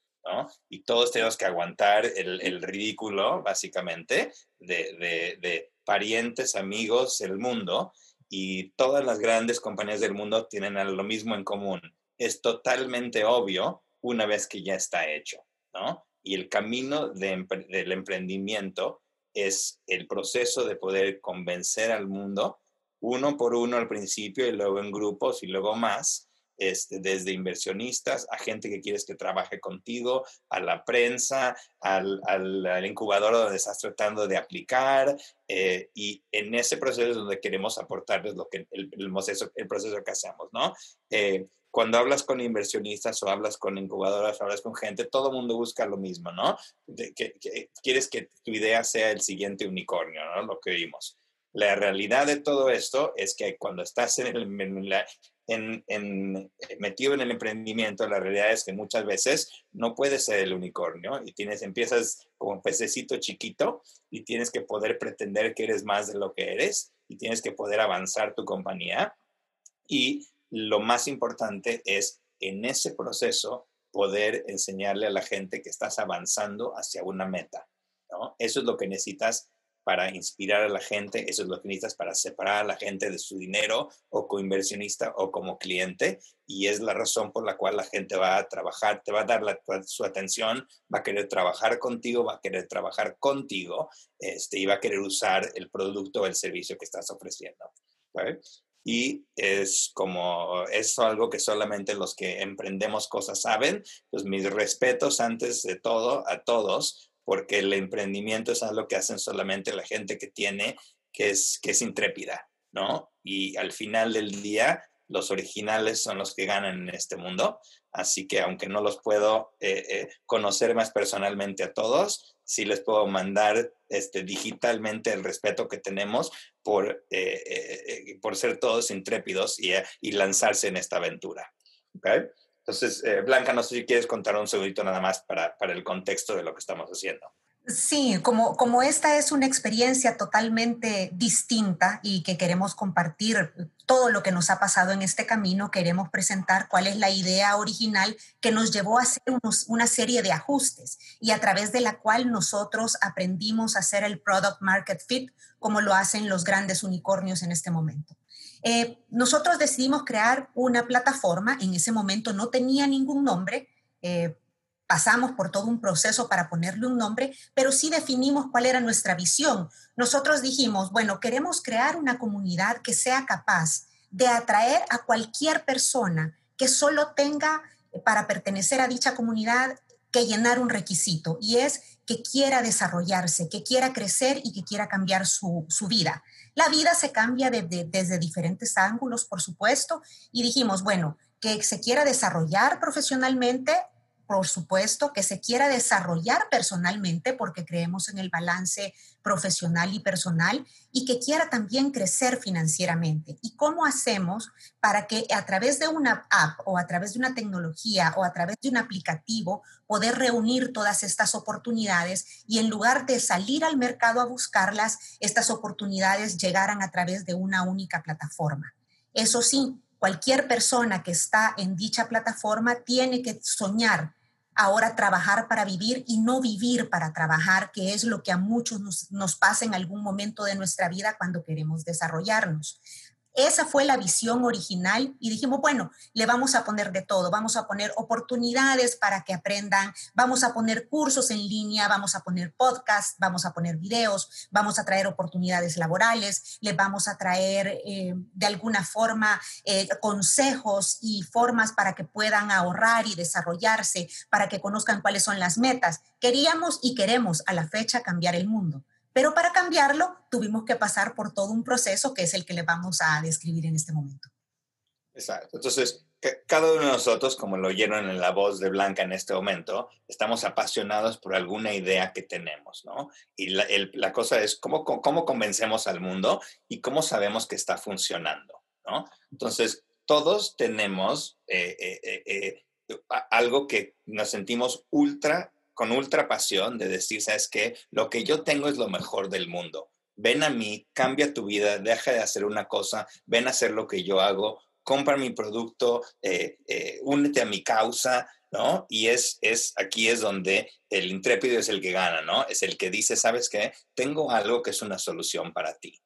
Y todos tenemos que aguantar el, el ridículo, básicamente, de, de, de, parientes, amigos, el mundo, y todas las grandes compañías del mundo tienen lo mismo en común, es totalmente obvio una vez que ya está hecho, ¿no? Y el camino del emprendimiento es el proceso de poder convencer al mundo, uno por uno al principio y luego en grupos y luego más, este, desde inversionistas a gente que quieres que trabaje contigo, a la prensa, al, al, incubador donde estás tratando de aplicar. Eh, y en ese proceso es donde queremos aportarles lo que, el, proceso, el proceso que hacemos, ¿no? Eh, cuando hablas con inversionistas o hablas con incubadoras, hablas con gente, todo el mundo busca lo mismo, ¿no? que, quieres que tu idea sea el siguiente unicornio, ¿no? Lo que vimos. La realidad de todo esto es que cuando estás en el, en, en, metido en el emprendimiento, la realidad es que muchas veces no puedes ser el unicornio y tienes, empiezas como un pececito chiquito y tienes que poder pretender que eres más de lo que eres y tienes que poder avanzar tu compañía. Y lo más importante es en ese proceso poder enseñarle a la gente que estás avanzando hacia una meta. Eso es lo que necesitas para inspirar a la gente, eso es lo que necesitas para separar a la gente de su dinero o como inversionista o como cliente y es la razón por la cual la gente va a trabajar, te va a dar su atención, va a querer trabajar contigo, va a querer trabajar contigo este, y va a querer usar el producto o el servicio que estás ofreciendo. Y es como, es algo que solamente los que emprendemos cosas saben. Pues mis respetos antes de todo a todos porque el emprendimiento es algo que hacen solamente la gente que tiene, que es, que es intrépida, ¿no? Y al final del día, los originales son los que ganan en este mundo, así que aunque no los puedo eh, eh, conocer más personalmente a todos, sí les puedo mandar este, digitalmente el respeto que tenemos por, eh, por ser todos intrépidos y, y, lanzarse en esta aventura. ¿okay? Entonces, eh, Blanca, no sé si quieres contar un segundito nada más para, para el contexto de lo que estamos haciendo. Sí, como, como esta es una experiencia totalmente distinta y que queremos compartir todo lo que nos ha pasado en este camino, queremos presentar cuál es la idea original que nos llevó a hacer una serie de ajustes y a través de la cual nosotros aprendimos a hacer el product market fit como lo hacen los grandes unicornios en este momento. Eh, nosotros decidimos crear una plataforma, en ese momento no tenía ningún nombre, eh, pasamos por todo un proceso para ponerle un nombre, pero sí definimos cuál era nuestra visión. Nosotros dijimos, bueno, queremos crear una comunidad que sea capaz de atraer a cualquier persona que solo tenga eh, para pertenecer a dicha comunidad que llenar un requisito y es que quiera desarrollarse, que quiera crecer y que quiera cambiar su, su vida. La vida se cambia desde diferentes ángulos, por supuesto, y dijimos, bueno, que se quiera desarrollar profesionalmente, por supuesto, que se quiera desarrollar personalmente porque creemos en el balance profesional y personal y que quiera también crecer financieramente. ¿Y cómo hacemos para que a través de una app o a través de una tecnología o a través de un aplicativo poder reunir todas estas oportunidades y en lugar de salir al mercado a buscarlas, estas oportunidades llegaran a través de una única plataforma? Eso sí, cualquier persona que está en dicha plataforma tiene que soñar ahora trabajar para vivir y no vivir para trabajar, que es lo que a muchos nos, pasa en algún momento de nuestra vida cuando queremos desarrollarnos. Esa fue la visión original y dijimos, bueno, le vamos a poner de todo, vamos a poner oportunidades para que aprendan, vamos a poner cursos en línea, vamos a poner podcasts, vamos a poner videos, vamos a traer oportunidades laborales, le vamos a traer eh, de alguna forma eh, consejos y formas para que puedan ahorrar y desarrollarse, para que conozcan cuáles son las metas. Queríamos y queremos a la fecha cambiar el mundo pero para cambiarlo tuvimos que pasar por todo un proceso que es el que le vamos a describir en este momento. Exacto. Entonces, cada uno de nosotros, como lo oyeron en la voz de Blanca en este momento, estamos apasionados por alguna idea que tenemos, ¿no? Y la, cosa es cómo, cómo convencemos al mundo y cómo sabemos que está funcionando, ¿no? Entonces, todos tenemos eh, eh, eh, algo que nos sentimos ultra con ultra pasión de decir, sabes qué, lo que yo tengo es lo mejor del mundo. Ven a mí, cambia tu vida, deja de hacer una cosa, ven a hacer lo que yo hago, compra mi producto, eh, eh, únete a mi causa, ¿no? Y es, es, aquí es donde el intrépido es el que gana, ¿no? Es el que dice, ¿sabes qué? Tengo algo que es una solución para ti.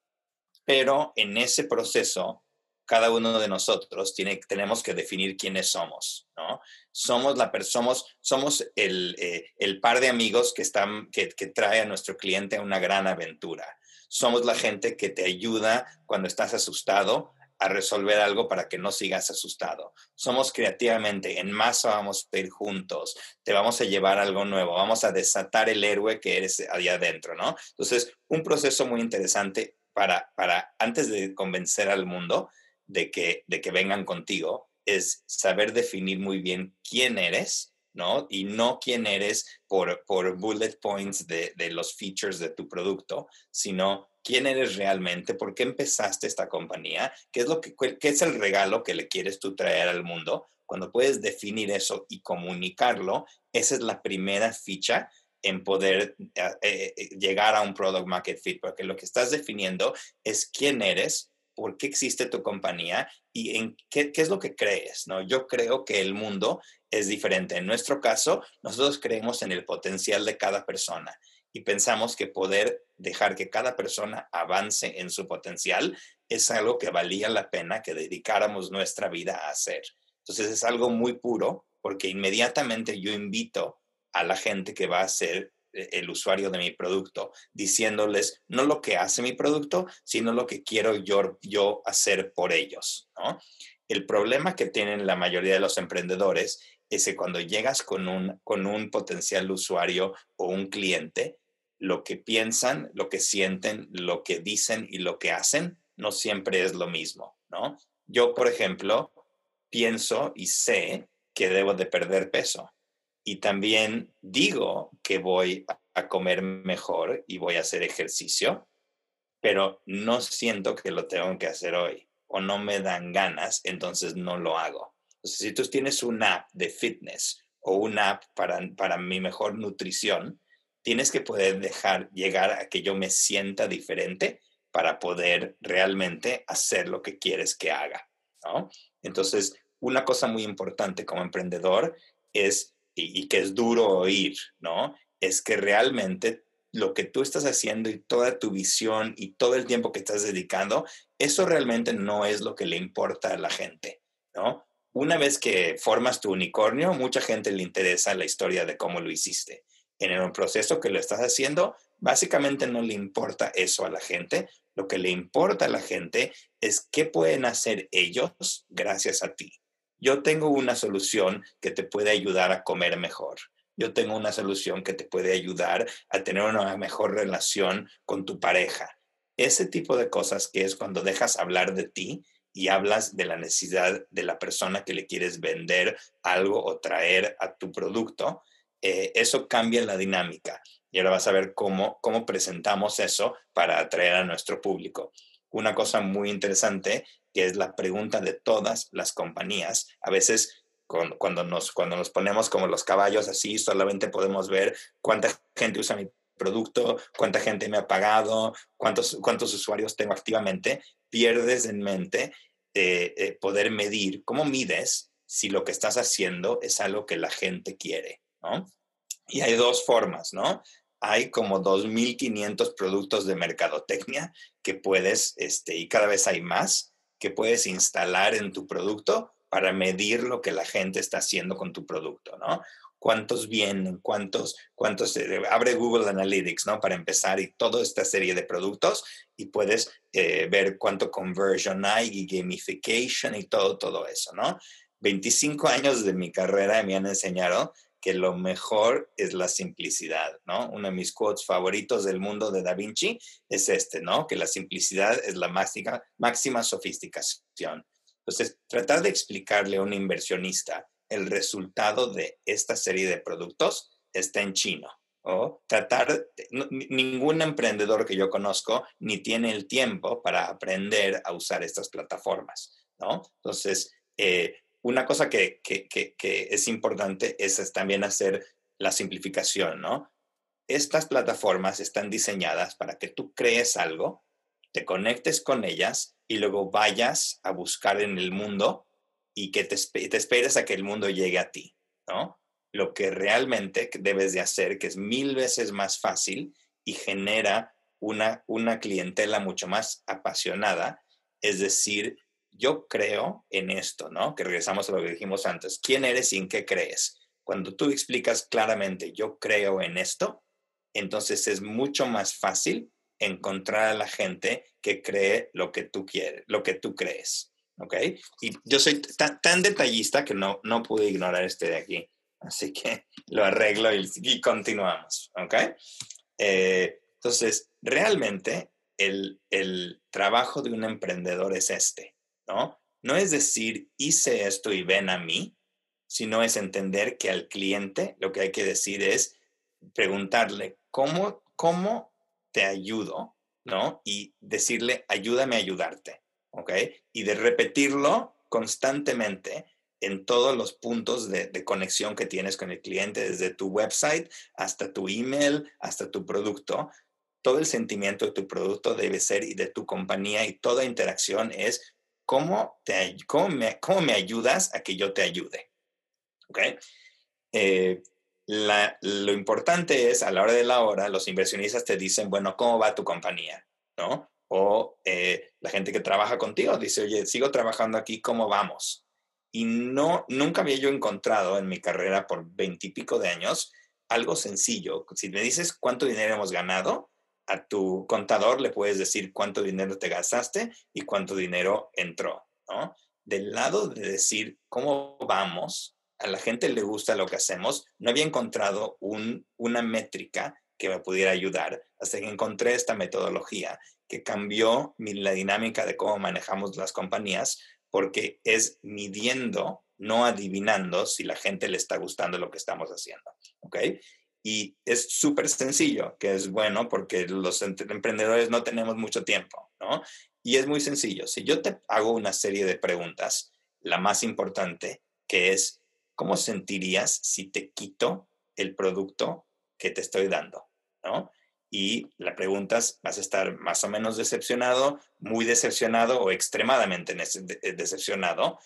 Pero en ese proceso cada uno de nosotros tiene, tenemos que definir quiénes somos, ¿no? Somos, la, somos, somos el, eh, el par de amigos que, están, que, que trae a nuestro cliente a una gran aventura. Somos la gente que te ayuda cuando estás asustado a resolver algo para que no sigas asustado. Somos creativamente, en masa vamos a ir juntos, te vamos a llevar algo nuevo, vamos a desatar el héroe que eres allá adentro, ¿no? Entonces, un proceso muy interesante para, para antes de convencer al mundo de que, de que vengan contigo, es saber definir muy bien quién eres, ¿no? Y no quién eres por, por bullet points de, de los features de tu producto, sino quién eres realmente, por qué empezaste esta compañía, qué es, lo que, qué es el regalo que le quieres tú traer al mundo. Cuando puedes definir eso y comunicarlo, esa es la primera ficha en poder eh, eh, llegar a un product market fit, porque lo que estás definiendo es quién eres, por qué existe tu compañía y en qué, es lo que crees, ¿no? Yo creo que el mundo es diferente. En nuestro caso, nosotros creemos en el potencial de cada persona y pensamos que poder dejar que cada persona avance en su potencial es algo que valía la pena que dedicáramos nuestra vida a hacer. Entonces es algo muy puro porque inmediatamente yo invito a la gente que va a ser el usuario de mi producto, diciéndoles no lo que hace mi producto, sino lo que quiero yo, yo hacer por ellos. El problema que tienen la mayoría de los emprendedores es que cuando llegas con un, con un potencial usuario o un cliente, lo que piensan, lo que sienten, lo que dicen y lo que hacen no siempre es lo mismo, ¿no? Yo, por ejemplo, pienso y sé que debo de perder peso y también digo que voy a comer mejor y voy a hacer ejercicio, pero no siento que lo tengo que hacer hoy o no me dan ganas, entonces no lo hago. Entonces, si tú tienes una app de fitness o una app para, para mi mejor nutrición, tienes que poder dejar llegar a que yo me sienta diferente para poder realmente hacer lo que quieres que haga, ¿no? Entonces, una cosa muy importante como emprendedor es, y, que es duro oír, ¿no? Es que realmente lo que tú estás haciendo y toda tu visión y todo el tiempo que estás dedicando, eso realmente no es lo que le importa a la gente, ¿no? Una vez que formas tu unicornio, mucha gente le interesa la historia de cómo lo hiciste en el proceso que lo estás haciendo, básicamente no le importa eso a la gente. Lo que le importa a la gente es qué pueden hacer ellos gracias a ti. Yo tengo una solución que te puede ayudar a comer mejor. Yo tengo una solución que te puede ayudar a tener una mejor relación con tu pareja. Ese tipo de cosas que es cuando dejas hablar de ti y hablas de la necesidad de la persona que le quieres vender algo o traer a tu producto, eh, eso cambia la dinámica. Y ahora vas a ver cómo, cómo presentamos eso para atraer a nuestro público. Una cosa muy interesante que es la pregunta de todas las compañías. A veces cuando, nos, cuando nos ponemos como los caballos así, solamente podemos ver cuánta gente usa mi producto, cuánta gente me ha pagado, cuántos, cuántos usuarios tengo activamente. Pierdes en mente eh, eh, poder medir, cómo mides si lo que estás haciendo es algo que la gente quiere. Y hay dos formas, ¿no? Hay como 2.500 productos de mercadotecnia que puedes, este, y cada vez hay más, que puedes instalar en tu producto para medir lo que la gente está haciendo con tu producto, ¿no? Cuántos vienen, cuántos, cuántos, eh, abre Google Analytics, ¿no? Para empezar y toda esta serie de productos y puedes eh, ver cuánto conversion hay y gamification y todo, todo eso, ¿no? 25 años de mi carrera me han enseñado que lo mejor es la simplicidad, ¿no? Uno de mis quotes favoritos del mundo de Da Vinci es este, ¿no? Que la simplicidad es la máxima, sofisticación. Entonces, tratar de explicarle a un inversionista el resultado de esta serie de productos está en chino. O tratar, ningún emprendedor que yo conozco ni tiene el tiempo para aprender a usar estas plataformas, ¿no? Entonces, eh, una cosa que, es importante es, también hacer la simplificación, ¿no? Estas plataformas están diseñadas para que tú crees algo, te conectes con ellas y luego vayas a buscar en el mundo y que te, esperes a que el mundo llegue a ti, ¿no? Lo que realmente debes de hacer, que es mil veces más fácil y genera una, una clientela mucho más apasionada, es decir, yo creo en esto, ¿no? Que regresamos a lo que dijimos antes. ¿Quién eres y en qué crees? Cuando tú explicas claramente, yo creo en esto, entonces es mucho más fácil encontrar a la gente que cree lo que tú quieres, lo que tú crees. ¿Ok? Y yo soy tan, detallista que no, no pude ignorar este de aquí. Así que [laughs] lo arreglo y, continuamos. ¿Ok? Eh, entonces, realmente el, el trabajo de un emprendedor es este, ¿no? No es decir, hice esto y ven a mí, sino es entender que al cliente lo que hay que decir es preguntarle, ¿cómo, cómo te ayudo? ¿No? Y decirle, ayúdame a ayudarte, ¿ok? Y de repetirlo constantemente en todos los puntos de, de, conexión que tienes con el cliente, desde tu website hasta tu email, hasta tu producto. Todo el sentimiento de tu producto debe ser y de tu compañía y toda interacción es cómo, te, cómo, me, cómo me ayudas a que yo te ayude. ¿Ok? Eh, lo importante es, a la hora de la hora, los inversionistas te dicen, bueno, ¿cómo va tu compañía? ¿No? O eh, la gente que trabaja contigo dice, oye, sigo trabajando aquí, ¿cómo vamos? Y no, nunca había yo encontrado en mi carrera por veintipico de años algo sencillo. Si me dices cuánto dinero hemos ganado, a tu contador le puedes decir cuánto dinero te gastaste y cuánto dinero entró, ¿no? Del lado de decir cómo vamos, a la gente le gusta lo que hacemos, no había encontrado un, una métrica que me pudiera ayudar hasta que encontré esta metodología que cambió la dinámica de cómo manejamos las compañías porque es midiendo, no adivinando si la gente le está gustando lo que estamos haciendo. ¿Ok? Y es súper sencillo, que es bueno porque los emprendedores no tenemos mucho tiempo, ¿no? Y es muy sencillo. Si yo te hago una serie de preguntas, la más importante, que es, ¿cómo sentirías si te quito el producto que te estoy dando? ¿no? Y la pregunta es, ¿vas a estar más o menos decepcionado, muy decepcionado o extremadamente eh, decepcionado?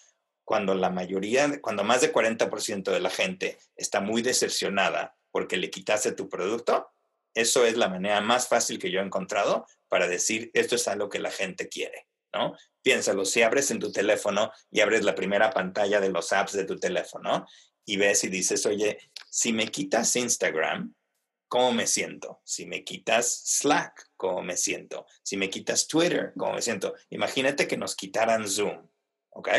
Cuando la mayoría, cuando más del 40% de la gente está muy decepcionada porque le quitaste tu producto, eso es la manera más fácil que yo he encontrado para decir esto es algo que la gente quiere, ¿no? Piénsalo, si abres en tu teléfono y abres la primera pantalla de los apps de tu teléfono y ves y dices, oye, si me quitas Instagram, ¿cómo me siento? Si me quitas Slack, ¿cómo me siento? Si me quitas Twitter, ¿cómo me siento? Imagínate que nos quitaran Zoom, ¿ok?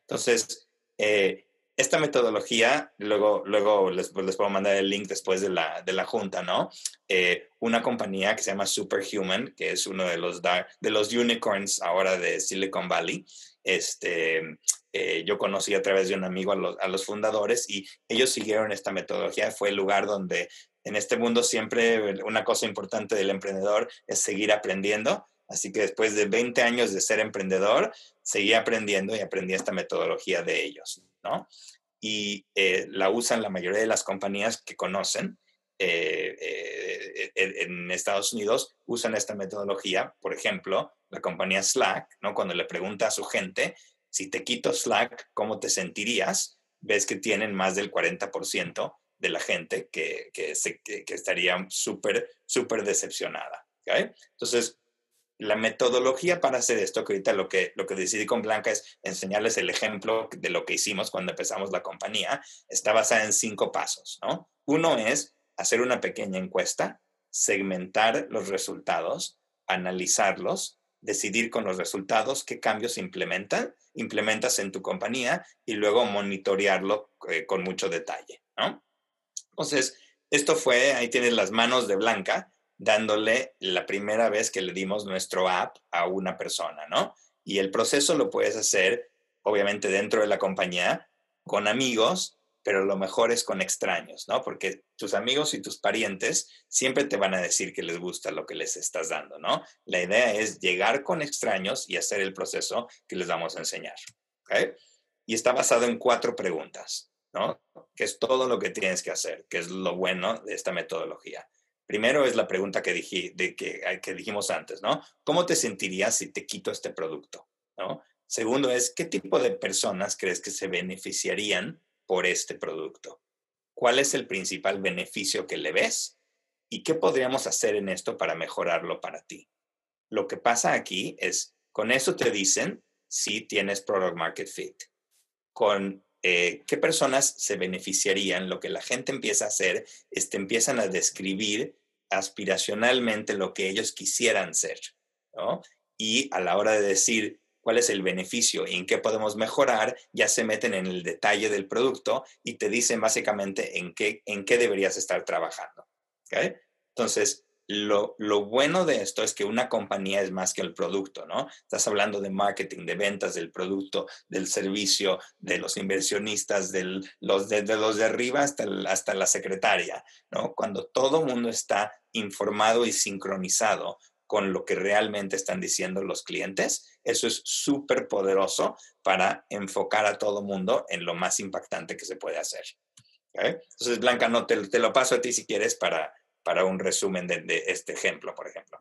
Entonces, eh, esta metodología, luego, luego les, pues, les, puedo mandar el link después de la, de la junta, ¿no? Eh, una compañía que se llama Superhuman, que es uno de los, de los unicorns ahora de Silicon Valley. Este, eh, yo conocí a través de un amigo a los, a los, fundadores y ellos siguieron esta metodología. Fue el lugar donde en este mundo siempre una cosa importante del emprendedor es seguir aprendiendo. Así que después de 20 años de ser emprendedor, seguí aprendiendo y aprendí esta metodología de ellos. ¿No? Y eh, la usan la mayoría de las compañías que conocen eh, eh, en Estados Unidos, usan esta metodología. Por ejemplo, la compañía Slack, ¿no? Cuando le pregunta a su gente, si te quito Slack, ¿cómo te sentirías? Ves que tienen más del 40% de la gente que, que, que, estaría súper, súper decepcionada. Entonces, la metodología para hacer esto, que ahorita lo que, lo que decidí con Blanca es enseñarles el ejemplo de lo que hicimos cuando empezamos la compañía, está basada en cinco pasos, ¿no? Uno es hacer una pequeña encuesta, segmentar los resultados, analizarlos, decidir con los resultados qué cambios implementan, implementas en tu compañía y luego monitorearlo eh, con mucho detalle. Entonces, esto fue, ahí tienes las manos de Blanca, dándole la primera vez que le dimos nuestro app a una persona, ¿no? Y el proceso lo puedes hacer, obviamente, dentro de la compañía, con amigos, pero lo mejor es con extraños, ¿no? Porque tus amigos y tus parientes siempre te van a decir que les gusta lo que les estás dando, ¿no? La idea es llegar con extraños y hacer el proceso que les vamos a enseñar, ¿ok? Y está basado en cuatro preguntas, ¿no? Que es todo lo que tienes que hacer, que es lo bueno de esta metodología. Primero es la pregunta que, dije, de que, que dijimos antes, ¿no? ¿Cómo te sentirías si te quito este producto? Segundo es, ¿qué tipo de personas crees que se beneficiarían por este producto? ¿Cuál es el principal beneficio que le ves? ¿Y qué podríamos hacer en esto para mejorarlo para ti? Lo que pasa aquí es, con eso te dicen si tienes product market fit. Con eh, qué personas se beneficiarían, lo que la gente empieza a hacer es te empiezan a describir aspiracionalmente lo que ellos quisieran ser. Y a la hora de decir cuál es el beneficio y en qué podemos mejorar, ya se meten en el detalle del producto y te dicen básicamente en qué, en qué deberías estar trabajando. Entonces, lo, lo, bueno de esto es que una compañía es más que el producto, ¿no? Estás hablando de marketing, de ventas del producto, del servicio, de los inversionistas, de los de, los de arriba hasta, hasta la secretaria, ¿no? Cuando todo mundo está informado y sincronizado con lo que realmente están diciendo los clientes, eso es súper poderoso para enfocar a todo mundo en lo más impactante que se puede hacer. Entonces, Blanca, no te, lo paso a ti si quieres para, para un resumen de, de este ejemplo, por ejemplo.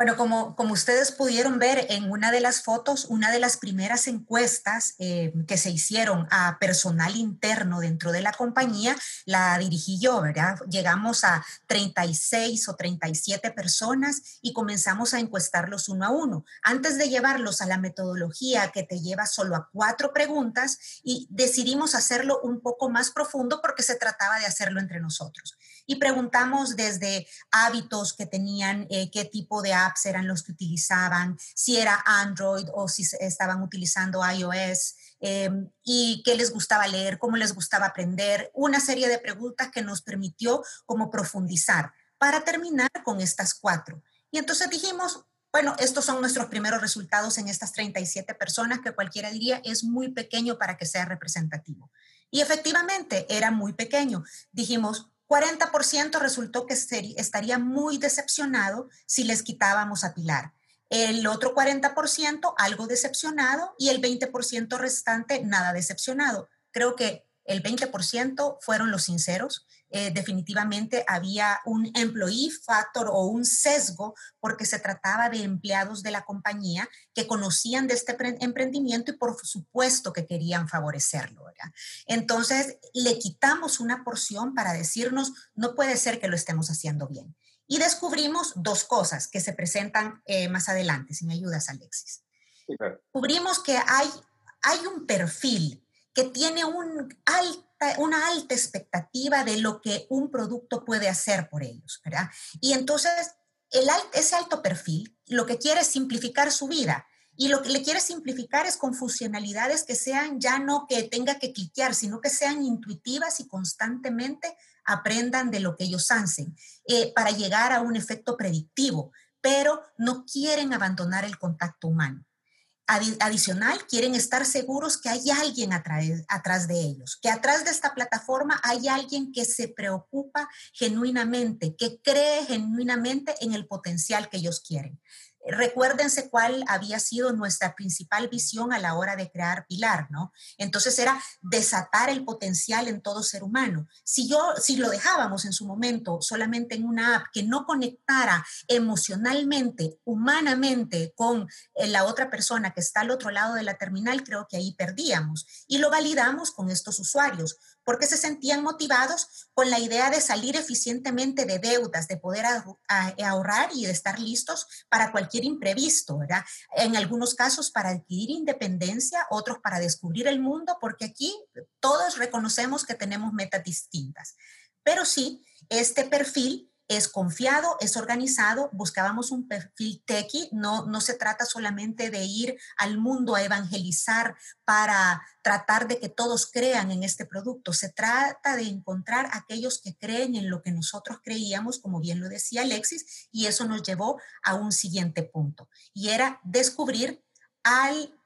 Bueno, como, como ustedes pudieron ver en una de las fotos, una de las primeras encuestas eh, que se hicieron a personal interno dentro de la compañía, la dirigí yo, ¿verdad? Llegamos a 36 o 37 personas y comenzamos a encuestarlos uno a uno. Antes de llevarlos a la metodología que te lleva solo a cuatro preguntas y decidimos hacerlo un poco más profundo porque se trataba de hacerlo entre nosotros. Y preguntamos desde hábitos que tenían, eh, qué tipo de eran los que utilizaban, si era Android o si estaban utilizando iOS, em, y qué les gustaba leer, cómo les gustaba aprender, una serie de preguntas que nos permitió como profundizar para terminar con estas cuatro. Y entonces dijimos, bueno, estos son nuestros primeros resultados en estas 37 personas que cualquiera diría es muy pequeño para que sea representativo. Y efectivamente era muy pequeño. Dijimos, 40% resultó que estaría muy decepcionado si les quitábamos a Pilar. El otro 40% algo decepcionado y el 20% restante nada decepcionado. Creo que el 20% fueron los sinceros eh, definitivamente había un employee factor o un sesgo porque se trataba de empleados de la compañía que conocían de este emprendimiento y por supuesto que querían favorecerlo. Entonces, le quitamos una porción para decirnos, no puede ser que lo estemos haciendo bien. Y descubrimos dos cosas que se presentan eh, más adelante, si me ayudas, Alexis. Descubrimos que hay, hay un perfil que tiene una alta expectativa de lo que un producto puede hacer por ellos, ¿verdad? Y entonces, el, ese alto perfil lo que quiere es simplificar su vida. Y lo que le quiere simplificar es con funcionalidades que sean ya no que tenga que cliquear, sino que sean intuitivas y constantemente aprendan de lo que ellos hacen eh, para llegar a un efecto predictivo, pero no quieren abandonar el contacto humano adicional, quieren estar seguros que hay alguien atrás, de ellos, que atrás de esta plataforma hay alguien que se preocupa genuinamente, que cree genuinamente en el potencial que ellos quieren. Recuérdense cuál había sido nuestra principal visión a la hora de crear Pilar, ¿no? Entonces era desatar el potencial en todo ser humano. Si yo, si lo dejábamos en su momento solamente en una app que no conectara emocionalmente, humanamente con eh, la otra persona que está al otro lado de la terminal, creo que ahí perdíamos. Y lo validamos con estos usuarios porque se sentían motivados con la idea de salir eficientemente de deudas, de poder ahorrar y de estar listos para cualquier imprevisto, ¿verdad? En algunos casos para adquirir independencia, otros para descubrir el mundo, porque aquí todos reconocemos que tenemos metas distintas. Pero sí, este perfil es confiado, es organizado, buscábamos un perfil tequi, no, no se trata solamente de ir al mundo a evangelizar para tratar de que todos crean en este producto, se trata de encontrar aquellos que creen en lo que nosotros creíamos, como bien lo decía Alexis, y eso nos llevó a un siguiente punto, y era descubrir al,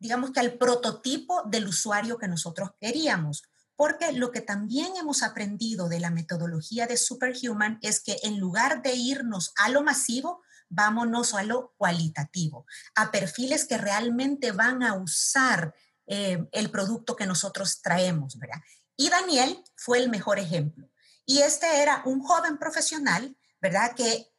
digamos que al prototipo del usuario que nosotros queríamos porque lo que también hemos aprendido de la metodología de Superhuman es que en lugar de irnos a lo masivo, vámonos a lo cualitativo, a perfiles que realmente van a usar eh, el producto que nosotros traemos, ¿verdad? Y Daniel fue el mejor ejemplo. Y este era un joven profesional, ¿verdad? Que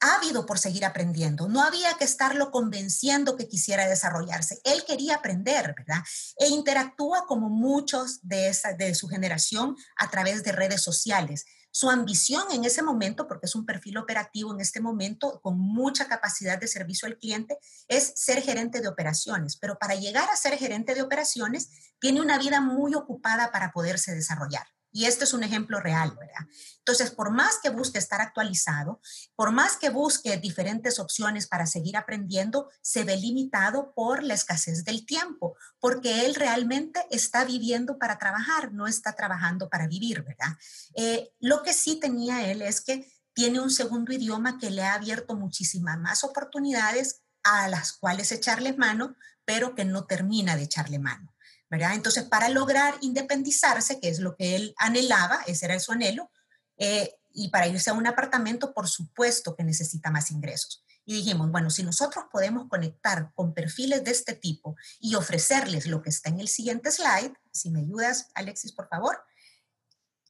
ávido por seguir aprendiendo. No había que estarlo convenciendo que quisiera desarrollarse. Él quería aprender, ¿verdad? E interactúa como muchos de, esa, de su generación a través de redes sociales. Su ambición en ese momento, porque es un perfil operativo en este momento con mucha capacidad de servicio al cliente, es ser gerente de operaciones. Pero para llegar a ser gerente de operaciones, tiene una vida muy ocupada para poderse desarrollar Y este es un ejemplo real, ¿verdad? Entonces, por más que busque estar actualizado, por más que busque diferentes opciones para seguir aprendiendo, se ve limitado por la escasez del tiempo, porque él realmente está viviendo para trabajar, no está trabajando para vivir, ¿verdad? Eh, lo que sí tenía él es que tiene un segundo idioma que le ha abierto muchísimas más oportunidades a las cuales echarle mano, pero que no termina de echarle mano. ¿Verdad? Entonces, para lograr independizarse, que es lo que él anhelaba, ese era su anhelo, eh, y para irse a un apartamento, por supuesto que necesita más ingresos. Y dijimos, bueno, si nosotros podemos conectar con perfiles de este tipo y ofrecerles lo que está en el siguiente slide, si me ayudas, Alexis, por favor,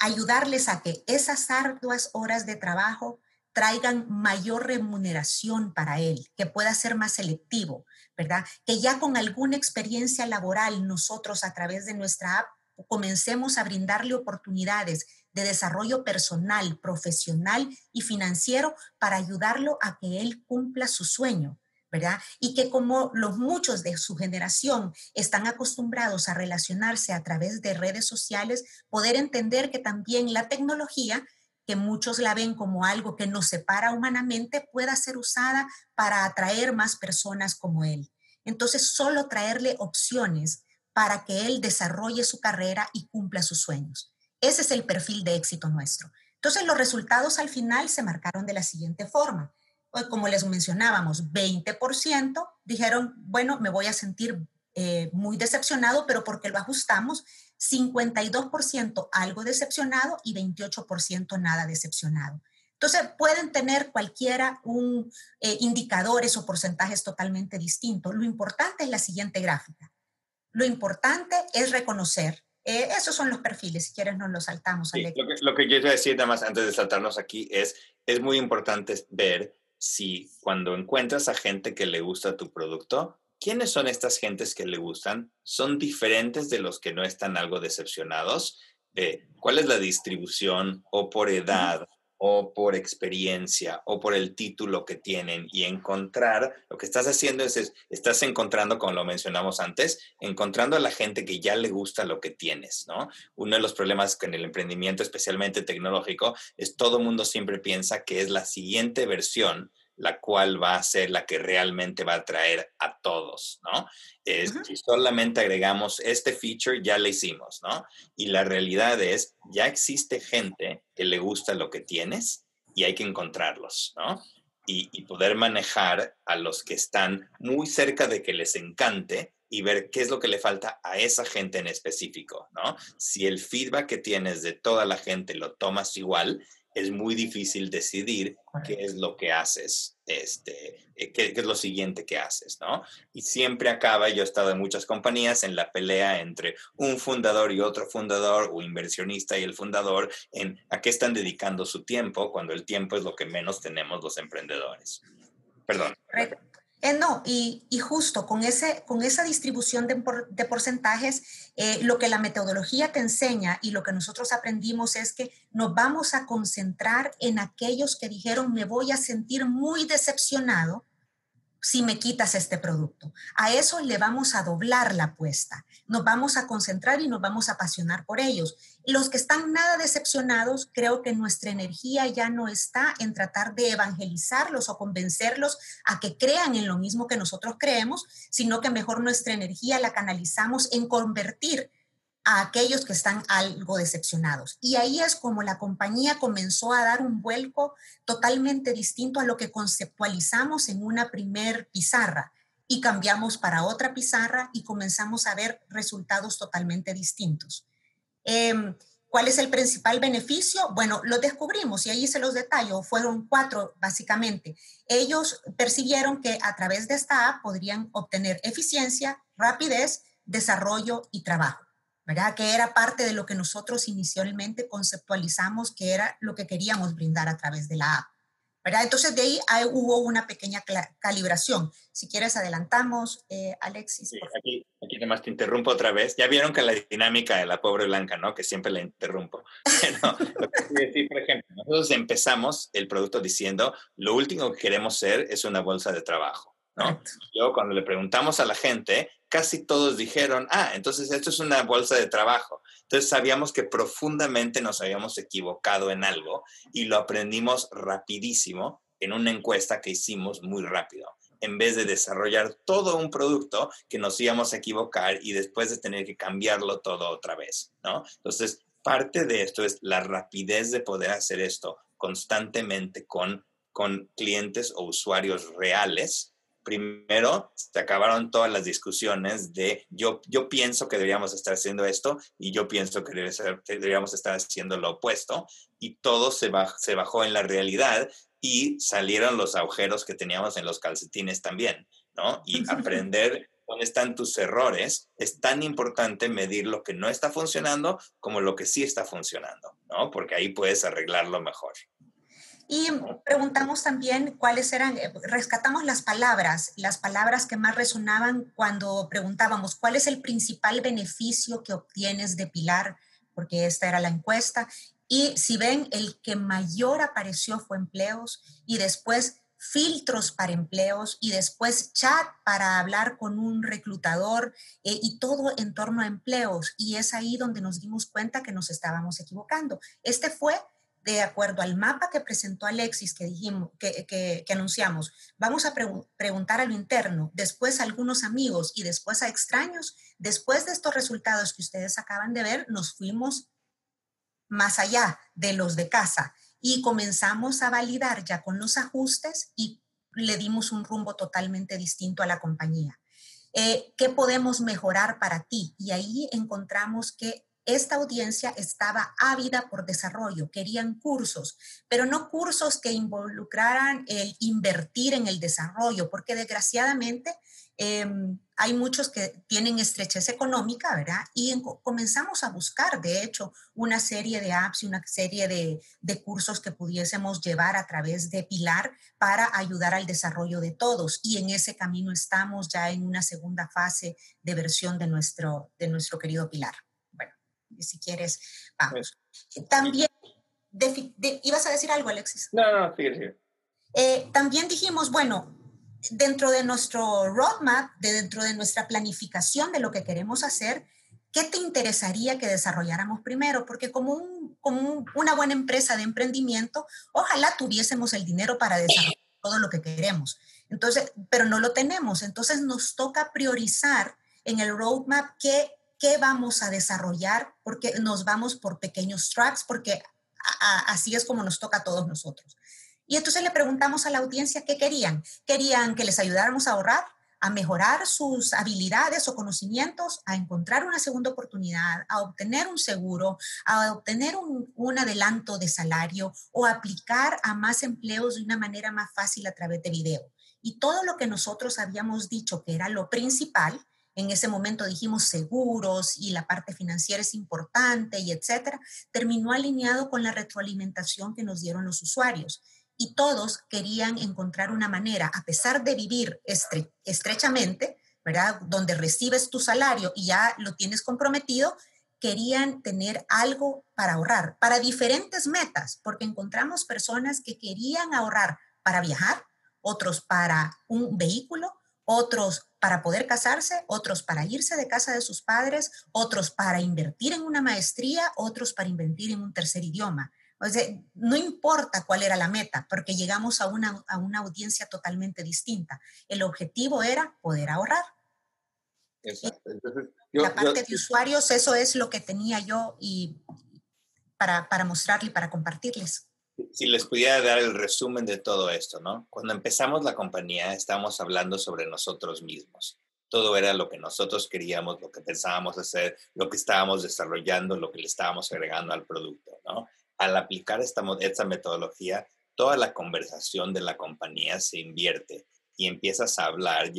ayudarles a que esas arduas horas de trabajo traigan mayor remuneración para él, que pueda ser más selectivo, ¿verdad? Que ya con alguna experiencia laboral nosotros a través de nuestra app comencemos a brindarle oportunidades de desarrollo personal, profesional y financiero para ayudarlo a que él cumpla su sueño, ¿verdad? Y que como los muchos de su generación están acostumbrados a relacionarse a través de redes sociales, poder entender que también la tecnología que muchos la ven como algo que nos separa humanamente, pueda ser usada para atraer más personas como él. Entonces, solo traerle opciones para que él desarrolle su carrera y cumpla sus sueños. Ese es el perfil de éxito nuestro. Entonces, los resultados al final se marcaron de la siguiente forma. Pues, como les mencionábamos, 20% dijeron, bueno, me voy a sentir eh, muy decepcionado, pero porque lo ajustamos, 52% algo decepcionado y 28% nada decepcionado. Entonces, pueden tener cualquiera un eh, indicadores o porcentajes totalmente distintos. Lo importante es la siguiente gráfica. Lo importante es reconocer. Eh, esos son los perfiles, si quieres nos los saltamos. lo, que, lo que quiero decir nada más antes de saltarnos aquí es, es muy importante ver si cuando encuentras a gente que le gusta tu producto, ¿quiénes son estas gentes que le gustan? ¿Son diferentes de los que no están algo decepcionados? ¿Cuál es la distribución o por edad o por experiencia o por el título que tienen? Y encontrar, lo que estás haciendo es, estás encontrando, como lo mencionamos antes, encontrando a la gente que ya le gusta lo que tienes, ¿no? Uno de los problemas con el emprendimiento, especialmente tecnológico, es todo mundo siempre piensa que es la siguiente versión la cual va a ser la que realmente va a atraer a todos, ¿no? Si solamente agregamos este feature, ya lo hicimos, ¿no? Y la realidad es, ya existe gente que le gusta lo que tienes y hay que encontrarlos, ¿no? Y, y poder manejar a los que están muy cerca de que les encante y ver qué es lo que le falta a esa gente en específico, ¿no? Si el feedback que tienes de toda la gente lo tomas igual, es muy difícil decidir qué es lo que haces, este, eh, qué, es lo siguiente que haces, ¿no? Y siempre acaba, yo he estado en muchas compañías, en la pelea entre un fundador y otro fundador, o inversionista y el fundador, en a qué están dedicando su tiempo, cuando el tiempo es lo que menos tenemos los emprendedores. Perdón. Eh, no, y, justo con, ese, con esa distribución de, porcentajes, eh, lo que la metodología te enseña y lo que nosotros aprendimos es que nos vamos a concentrar en aquellos que dijeron me voy a sentir muy decepcionado si me quitas este producto. A eso le vamos a doblar la apuesta. Nos vamos a concentrar y nos vamos a apasionar por ellos. Los que están nada decepcionados, creo que nuestra energía ya no está en tratar de evangelizarlos o convencerlos a que crean en lo mismo que nosotros creemos, sino que mejor nuestra energía la canalizamos en convertir a aquellos que están algo decepcionados. Y ahí es como la compañía comenzó a dar un vuelco totalmente distinto a lo que conceptualizamos en una primer pizarra y cambiamos para otra pizarra y comenzamos a ver resultados totalmente distintos. Em, ¿Cuál es el principal beneficio? Bueno, lo descubrimos y ahí se los detallo. Fueron cuatro, básicamente. Ellos percibieron que a través de esta app podrían obtener eficiencia, rapidez, desarrollo y trabajo. ¿Verdad? Que era parte de lo que nosotros inicialmente conceptualizamos que era lo que queríamos brindar a través de la app. ¿verdad? Entonces de ahí hubo una pequeña calibración. Si quieres adelantamos, eh, Alexis. Sí, aquí, aquí además te interrumpo otra vez. Ya vieron que la dinámica de la pobre Blanca, ¿no? Que siempre la interrumpo. [laughs] lo que decir, por ejemplo, nosotros empezamos el producto diciendo, lo último que queremos ser es una bolsa de trabajo. ¿No? Yo cuando le preguntamos a la gente, casi todos dijeron, ah, entonces esto es una bolsa de trabajo. Entonces sabíamos que profundamente nos habíamos equivocado en algo y lo aprendimos rapidísimo en una encuesta que hicimos muy rápido en vez de desarrollar todo un producto que nos íbamos a equivocar y después de tener que cambiarlo todo otra vez, ¿no? Entonces, parte de esto es la rapidez de poder hacer esto constantemente con, con clientes o usuarios reales. Primero, se acabaron todas las discusiones de yo, yo pienso que deberíamos estar haciendo esto y yo pienso que, deberíamos estar haciendo lo opuesto y todo se, se bajó en la realidad y salieron los agujeros que teníamos en los calcetines también, ¿no? Y [laughs] aprender dónde están tus errores, es tan importante medir lo que no está funcionando como lo que sí está funcionando, ¿no? Porque ahí puedes arreglarlo mejor. Y preguntamos también cuáles eran, eh, rescatamos las palabras, las palabras que más resonaban cuando preguntábamos cuál es el principal beneficio que obtienes de Pilar, porque esta era la encuesta, y si ven, el que mayor apareció fue empleos y después filtros para empleos y después chat para hablar con un reclutador eh, y todo en torno a empleos. Y es ahí donde nos dimos cuenta que nos estábamos equivocando. Este fue de acuerdo al mapa que presentó Alexis, que dijimos, que, anunciamos, vamos a preguntar a lo interno, después a algunos amigos y después a extraños. Después de estos resultados que ustedes acaban de ver, nos fuimos más allá de los de casa y comenzamos a validar ya con los ajustes y le dimos un rumbo totalmente distinto a la compañía. Eh, ¿Qué podemos mejorar para ti? Y ahí encontramos que esta audiencia estaba ávida por desarrollo, querían cursos, pero no cursos que involucraran el invertir en el desarrollo, porque desgraciadamente Em, hay muchos que tienen estrechez económica, ¿verdad? Y comenzamos a buscar, de hecho, una serie de apps y una serie de, de, cursos que pudiésemos llevar a través de Pilar para ayudar al desarrollo de todos. Y en ese camino estamos ya en una segunda fase de versión de nuestro, de nuestro querido Pilar. Si quieres, vamos. Pues, también, ¿ibas a decir algo, Alexis? No, no, fíjate. Eh, también dijimos, bueno, dentro de nuestro roadmap, de dentro de nuestra planificación de lo que queremos hacer, ¿qué te interesaría que desarrolláramos primero? Porque como, como una buena empresa de emprendimiento, ojalá tuviésemos el dinero para desarrollar todo lo que queremos. Entonces, pero no lo tenemos. Entonces nos toca priorizar en el roadmap qué, qué vamos a desarrollar, porque nos vamos por pequeños tracks, porque así es como nos toca a todos nosotros. Y entonces le preguntamos a la audiencia qué querían. Querían que les ayudáramos a ahorrar, a mejorar sus habilidades o conocimientos, a encontrar una segunda oportunidad, a obtener un seguro, a obtener un, un, adelanto de salario o aplicar a más empleos de una manera más fácil a través de video. Y todo lo que nosotros habíamos dicho que era lo principal, en ese momento dijimos seguros y la parte financiera es importante y etcétera, terminó alineado con la retroalimentación que nos dieron los usuarios y todos querían encontrar una manera, a pesar de vivir estrechamente, ¿verdad? Donde recibes tu salario y ya lo tienes comprometido, querían tener algo para ahorrar, para diferentes metas, porque encontramos personas que querían ahorrar para viajar, otros para un vehículo, otros para poder casarse, otros para irse de casa de sus padres, otros para invertir en una maestría, otros para invertir en un tercer idioma. O sea, no importa cuál era la meta, porque llegamos a una, a una audiencia totalmente distinta. El objetivo era poder ahorrar. Exacto. la parte de usuarios, eso es lo que tenía yo y para, para mostrarle y para compartirles. Si les pudiera dar el resumen de todo esto, ¿no? Cuando empezamos la compañía, estábamos hablando sobre nosotros mismos. Todo era lo que nosotros queríamos, lo que pensábamos hacer, lo que estábamos desarrollando, lo que le estábamos agregando al producto, ¿no? al aplicar esta, esta metodología, toda la conversación de la compañía se invierte y empiezas a hablar.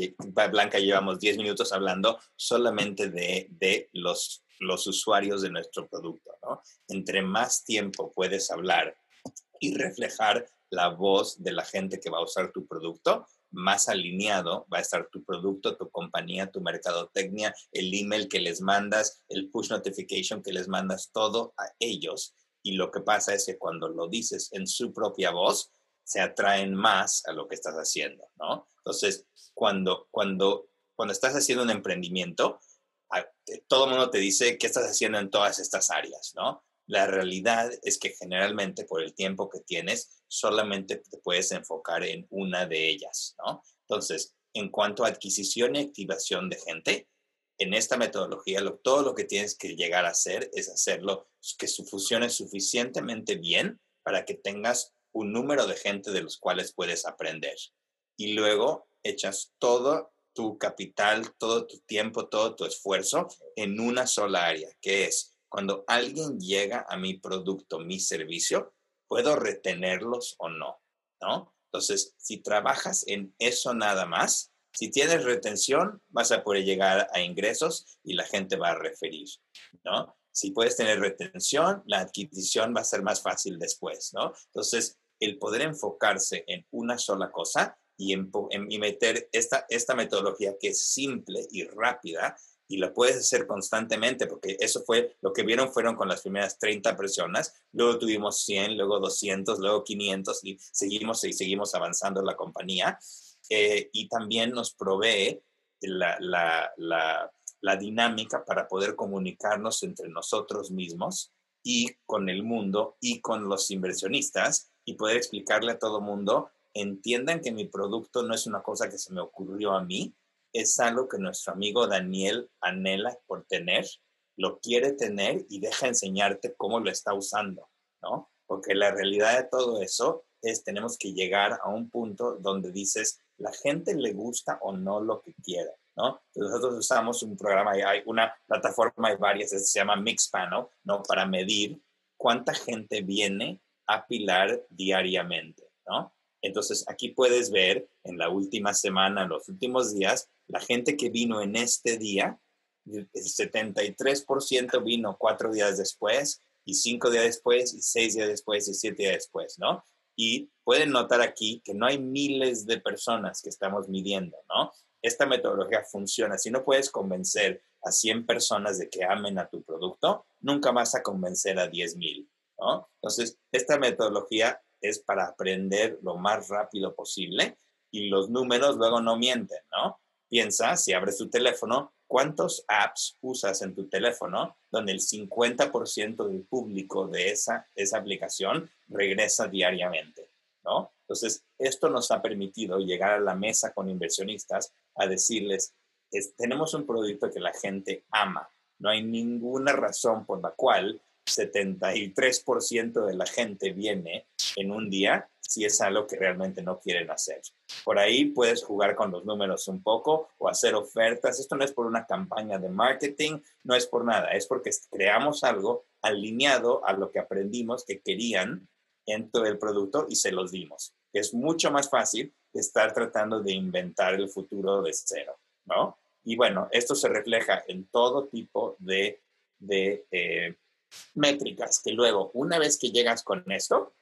Blanca, llevamos 10 minutos hablando solamente de, de los, los usuarios de nuestro producto. ¿no? Entre más tiempo puedes hablar y reflejar la voz de la gente que va a usar tu producto, más alineado va a estar tu producto, tu compañía, tu mercadotecnia, el email que les mandas, el push notification que les mandas, todo a ellos y lo que pasa es que cuando lo dices en su propia voz, se atraen más a lo que estás haciendo, ¿no? Entonces, cuando, cuando, cuando estás haciendo un emprendimiento, todo el mundo te dice qué estás haciendo en todas estas áreas, ¿no? La realidad es que generalmente por el tiempo que tienes, solamente te puedes enfocar en una de ellas, ¿no? Entonces, en cuanto a adquisición y activación de gente, en esta metodología todo lo que tienes que llegar a hacer es hacerlo que funcione suficientemente bien para que tengas un número de gente de los cuales puedes aprender. Y luego echas todo tu capital, todo tu tiempo, todo tu esfuerzo en una sola área, que es cuando alguien llega a mi producto, mi servicio, ¿puedo retenerlos o no? ¿No? Entonces, si trabajas en eso nada más, si tienes retención, vas a poder llegar a ingresos y la gente va a referir, ¿no? Si puedes tener retención, la adquisición va a ser más fácil después, ¿no? Entonces, el poder enfocarse en una sola cosa y, meter esta, esta metodología que es simple y rápida y la puedes hacer constantemente, porque eso fue lo que vieron fueron con las primeras 30 personas, luego tuvimos 100, luego 200, luego 500 y seguimos y seguimos avanzando la compañía. Eh, y también nos provee la, la, la, la dinámica para poder comunicarnos entre nosotros mismos y con el mundo y con los inversionistas y poder explicarle a todo mundo, entiendan que mi producto no es una cosa que se me ocurrió a mí, es algo que nuestro amigo Daniel anhela por tener, lo quiere tener y deja enseñarte cómo lo está usando, ¿no? Porque la realidad de todo eso es tenemos que llegar a un punto donde dices, la gente le gusta o no lo que quiere, ¿no? nosotros usamos un programa, hay una plataforma, hay varias, se llama Mixpanel, ¿no? Para medir cuánta gente viene a Pilar diariamente, ¿no? Entonces, aquí puedes ver en la última semana, en los últimos días, la gente que vino en este día, el 73% vino cuatro días después, y cinco días después, y seis días después, y siete días después, ¿no? Y pueden notar aquí que no hay miles de personas que estamos midiendo, ¿no? Esta metodología funciona. Si no puedes convencer a 100 personas de que amen a tu producto, nunca vas a convencer a 10 mil, ¿no? Entonces, esta metodología es para aprender lo más rápido posible y los números luego no mienten, ¿no? Piensa, si abres tu teléfono, ¿cuántos apps usas en tu teléfono donde el 50% del público de esa, esa aplicación regresa diariamente? ¿no? Entonces, esto nos ha permitido llegar a la mesa con inversionistas a decirles, tenemos un producto que la gente ama. No hay ninguna razón por la cual 73% de la gente viene en un día si es algo que realmente no quieren hacer. Por ahí puedes jugar con los números un poco o hacer ofertas. Esto no es por una campaña de marketing, no es por nada, es porque creamos algo alineado a lo que aprendimos que querían en todo el producto y se los dimos. Es mucho más fácil estar tratando de inventar el futuro de cero, ¿no? Y bueno, esto se refleja en todo tipo de, de eh, métricas que luego, una vez que llegas con esto,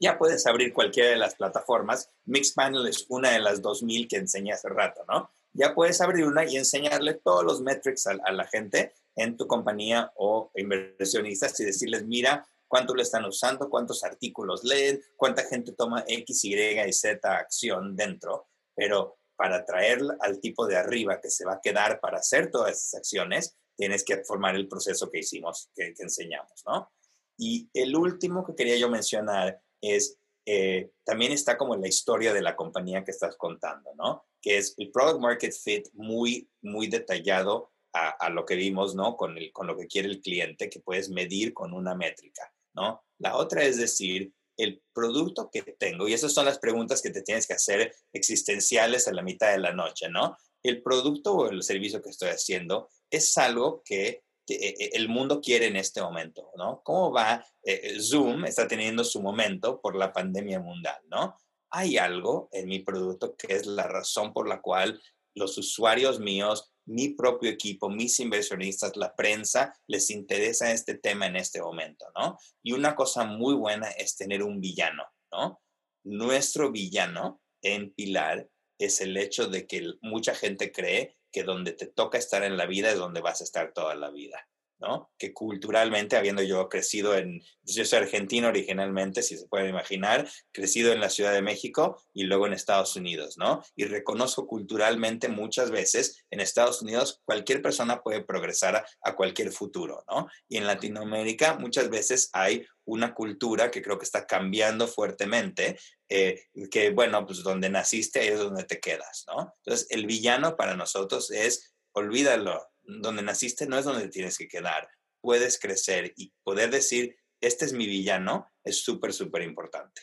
ya puedes abrir cualquiera de las plataformas. Mixpanel es una de las 2000 que enseñé hace rato, ¿no? Ya puedes abrir una y enseñarle todos los metrics a, la gente en tu compañía o inversionistas y decirles, mira, cuánto lo están usando, cuántos artículos leen, cuánta gente toma X, Y y Z acción dentro, pero para traer al tipo de arriba que se va a quedar para hacer todas esas acciones, tienes que formar el proceso que hicimos, que, enseñamos, ¿no? Y el último que quería yo mencionar es, eh, también está como la historia de la compañía que estás contando, ¿no? Que es el product market fit muy, muy detallado a, lo que vimos, ¿no? Con, el, con lo que quiere el cliente, que puedes medir con una métrica. ¿no? La otra es decir, el producto que tengo, y esas son las preguntas que te tienes que hacer existenciales a la mitad de la noche, ¿no? El producto o el servicio que estoy haciendo es algo que, el mundo quiere en este momento, ¿no? ¿Cómo va? Eh, Zoom está teniendo su momento por la pandemia mundial, ¿no? Hay algo en mi producto que es la razón por la cual los usuarios míos mi propio equipo, mis inversionistas, la prensa, les interesa este tema en este momento, ¿no? Y una cosa muy buena es tener un villano, ¿no? Nuestro villano en Pilar es el hecho de que mucha gente cree que donde te toca estar en la vida es donde vas a estar toda la vida. ¿No? Que culturalmente, habiendo yo crecido en, yo soy argentino originalmente, si se pueden imaginar, crecido en la Ciudad de México y luego en Estados Unidos, ¿no? Y reconozco culturalmente muchas veces en Estados Unidos cualquier persona puede progresar a, cualquier futuro, ¿no? Y en Latinoamérica muchas veces hay una cultura que creo que está cambiando fuertemente, eh, que bueno, pues donde naciste ahí es donde te quedas, ¿no? Entonces, el villano para nosotros es, olvídalo, donde naciste no es donde tienes que quedar. Puedes crecer y poder decir, este es mi villano, es súper, súper importante.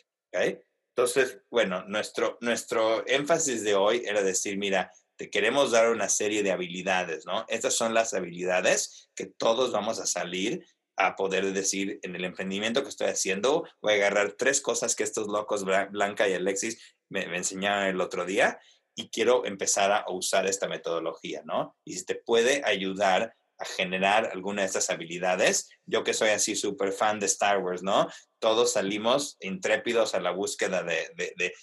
Entonces, bueno, nuestro, nuestro énfasis de hoy era decir, mira, te queremos dar una serie de habilidades, ¿no? Estas son las habilidades que todos vamos a salir a poder decir en el emprendimiento que estoy haciendo, voy a agarrar tres cosas que estos locos, Blanca y Alexis, me, me enseñaron el otro día y quiero empezar a usar esta metodología, ¿no? Y si te puede ayudar a generar alguna de estas habilidades, yo que soy así súper fan de Star Wars, ¿no? Todos salimos intrépidos a la búsqueda de,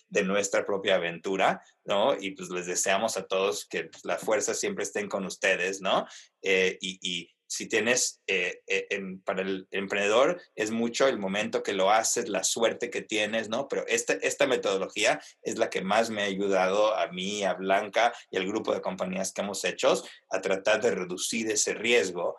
de, nuestra propia aventura, ¿no? Y pues les deseamos a todos que pues, la fuerza siempre estén con ustedes, ¿no? Eh, y si tienes, eh, eh, para el emprendedor es mucho el momento que lo haces, la suerte que tienes, ¿no? Pero esta, esta metodología es la que más me ha ayudado a mí, a Blanca y al grupo de compañías que hemos hecho a tratar de reducir ese riesgo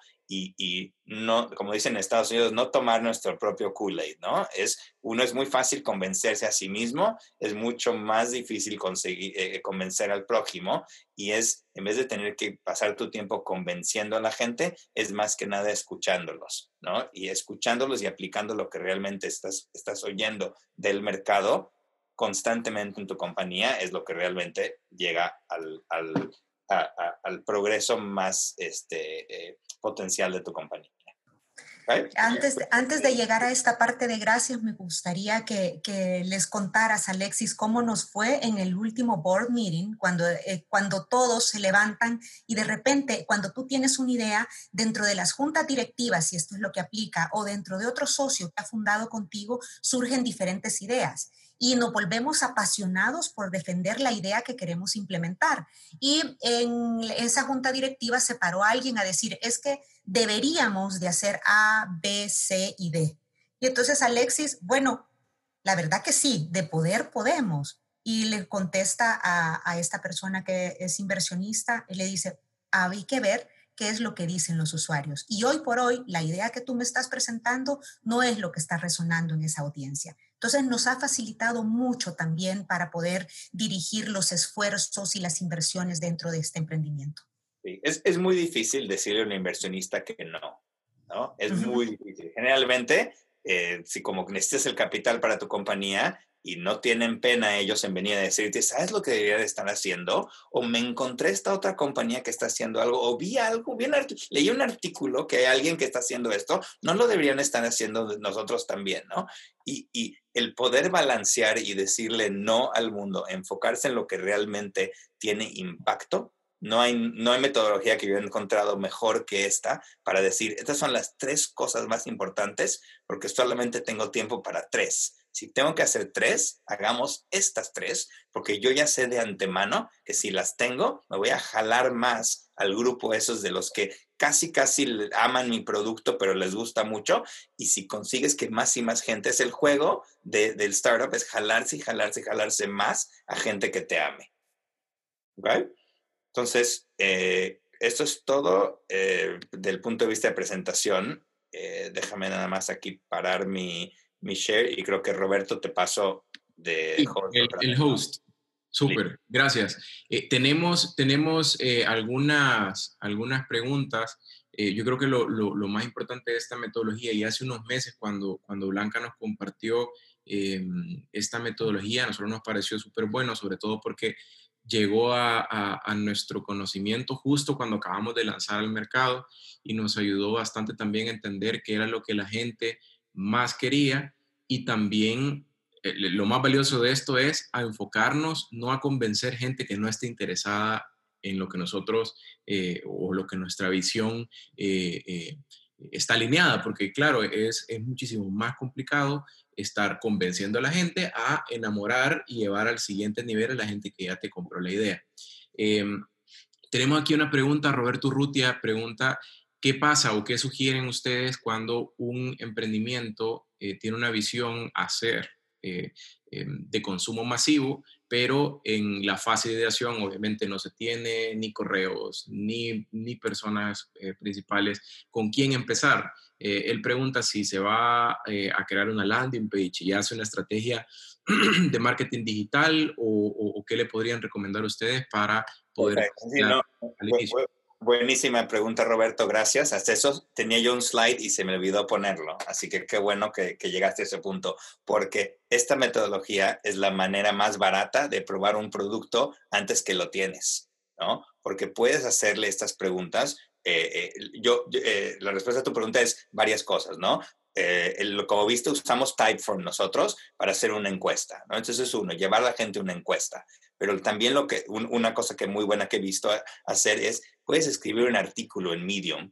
y, no, como dicen en Estados Unidos, no tomar nuestro propio Kool-Aid, ¿no? Es, uno es muy fácil convencerse a sí mismo, es mucho más difícil conseguir, eh, convencer al prójimo y es, en vez de tener que pasar tu tiempo convenciendo a la gente, es más que nada escuchándolos, ¿no? Y escuchándolos y aplicando lo que realmente estás, estás oyendo del mercado constantemente en tu compañía es lo que realmente llega al, al, al progreso más este, eh, potencial de tu compañía. Antes, antes de llegar a esta parte de gracias, me gustaría que, que, les contaras, Alexis, cómo nos fue en el último board meeting, cuando, eh, cuando todos se levantan y de repente, cuando tú tienes una idea dentro de las juntas directivas, si esto es lo que aplica, o dentro de otro socio que ha fundado contigo, surgen diferentes ideas y nos volvemos apasionados por defender la idea que queremos implementar. Y en esa junta directiva se paró alguien a decir, es que deberíamos de hacer A, B, C y D. Y entonces Alexis, bueno, la verdad que sí, de poder podemos. Y le contesta a, esta persona que es inversionista y le dice, hay que ver qué es lo que dicen los usuarios. Y hoy por hoy, la idea que tú me estás presentando no es lo que está resonando en esa audiencia. Entonces, nos ha facilitado mucho también para poder dirigir los esfuerzos y las inversiones dentro de este emprendimiento. Sí, es, es muy difícil decirle a un inversionista que no, ¿no? Es muy difícil. Generalmente, eh, si como necesitas el capital para tu compañía, y no tienen pena ellos en venir a decirte, ¿sabes lo que debería de estar haciendo? O me encontré esta otra compañía que está haciendo algo, o vi algo, vi leí un artículo que hay alguien que está haciendo esto, no lo deberían estar haciendo nosotros también, ¿no? Y, y el poder balancear y decirle no al mundo, enfocarse en lo que realmente tiene impacto, no hay, no hay metodología que yo he encontrado mejor que esta para decir, estas son las tres cosas más importantes porque solamente tengo tiempo para tres si tengo que hacer tres, hagamos estas tres, porque yo ya sé de antemano que si las tengo, me voy a jalar más al grupo esos de los que casi, casi aman mi producto, pero les gusta mucho. Y si consigues que más y más gente, es el juego del startup, es jalarse y jalarse y jalarse más a gente que te ame. ¿Ok? Entonces, eh, esto es todo eh, del punto de vista de presentación. Eh, déjame nada más aquí parar mi, mi share y creo que Roberto te pasó de el, host. Súper, gracias. Eh, tenemos tenemos eh, algunas, algunas preguntas. Yo creo que lo, lo, lo, más importante de esta metodología, y hace unos meses cuando, cuando Blanca nos compartió em, esta metodología, a nosotros nos pareció súper bueno, sobre todo porque llegó a, a, nuestro conocimiento justo cuando acabamos de lanzar al mercado y nos ayudó bastante también a entender qué era lo que la gente más quería y también eh, lo más valioso de esto es a enfocarnos, no a convencer gente que no esté interesada en lo que nosotros eh, o lo que nuestra visión eh, está alineada, porque claro, es, es muchísimo más complicado estar convenciendo a la gente a enamorar y llevar al siguiente nivel a la gente que ya te compró la idea. Em, tenemos aquí una pregunta, Roberto Rutia pregunta, ¿qué pasa o qué sugieren ustedes cuando un emprendimiento eh, tiene una visión a hacer eh, em, de consumo masivo, pero en la fase de ideación obviamente no se tiene ni correos, ni, ni personas eh, principales con quién empezar. Eh, él pregunta si se va a crear una landing page y hace una estrategia [clears throat] de marketing digital o, qué le podrían recomendar ustedes para poder... Buenísima pregunta, Roberto. Gracias. Hasta eso tenía yo un slide y se me olvidó ponerlo. Así que qué bueno que, llegaste a ese punto, porque esta metodología es la manera más barata de probar un producto antes que lo tienes, ¿no? Porque puedes hacerle estas preguntas. Eh, eh, yo, eh, la respuesta a tu pregunta es varias cosas, ¿no? como viste, usamos Typeform nosotros para hacer una encuesta, ¿no? Entonces, uno, llevar a la gente una encuesta. Pero también lo que, una cosa que muy buena que he visto hacer es puedes escribir un artículo en Medium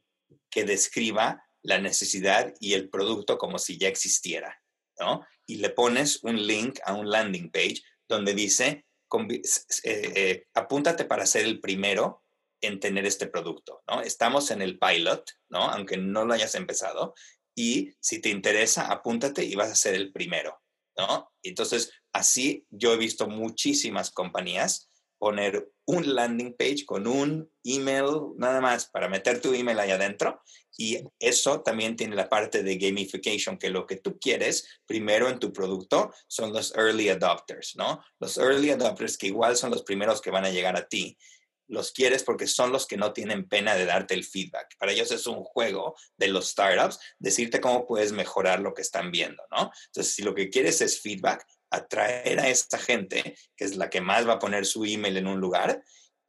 que describa la necesidad y el producto como si ya existiera, ¿no? Y le pones un link a un landing page donde dice, eh, eh, apúntate para ser el primero en tener este producto, ¿no? Estamos en el pilot, ¿no? Aunque no lo hayas empezado. Y si te interesa, apúntate y vas a ser el primero, ¿no? Entonces, así yo he visto muchísimas compañías poner un landing page con un email nada más para meter tu email ahí adentro. Y eso también tiene la parte de gamification, que lo que tú quieres primero en tu producto son los early adopters, ¿no? Los early adopters que igual son los primeros que van a llegar a ti. Los quieres porque son los que no tienen pena de darte el feedback. Para ellos es un juego de los startups, decirte cómo puedes mejorar lo que están viendo, ¿no? Entonces, si lo que quieres es feedback, atraer a esta gente, que es la que más va a poner su email en un lugar,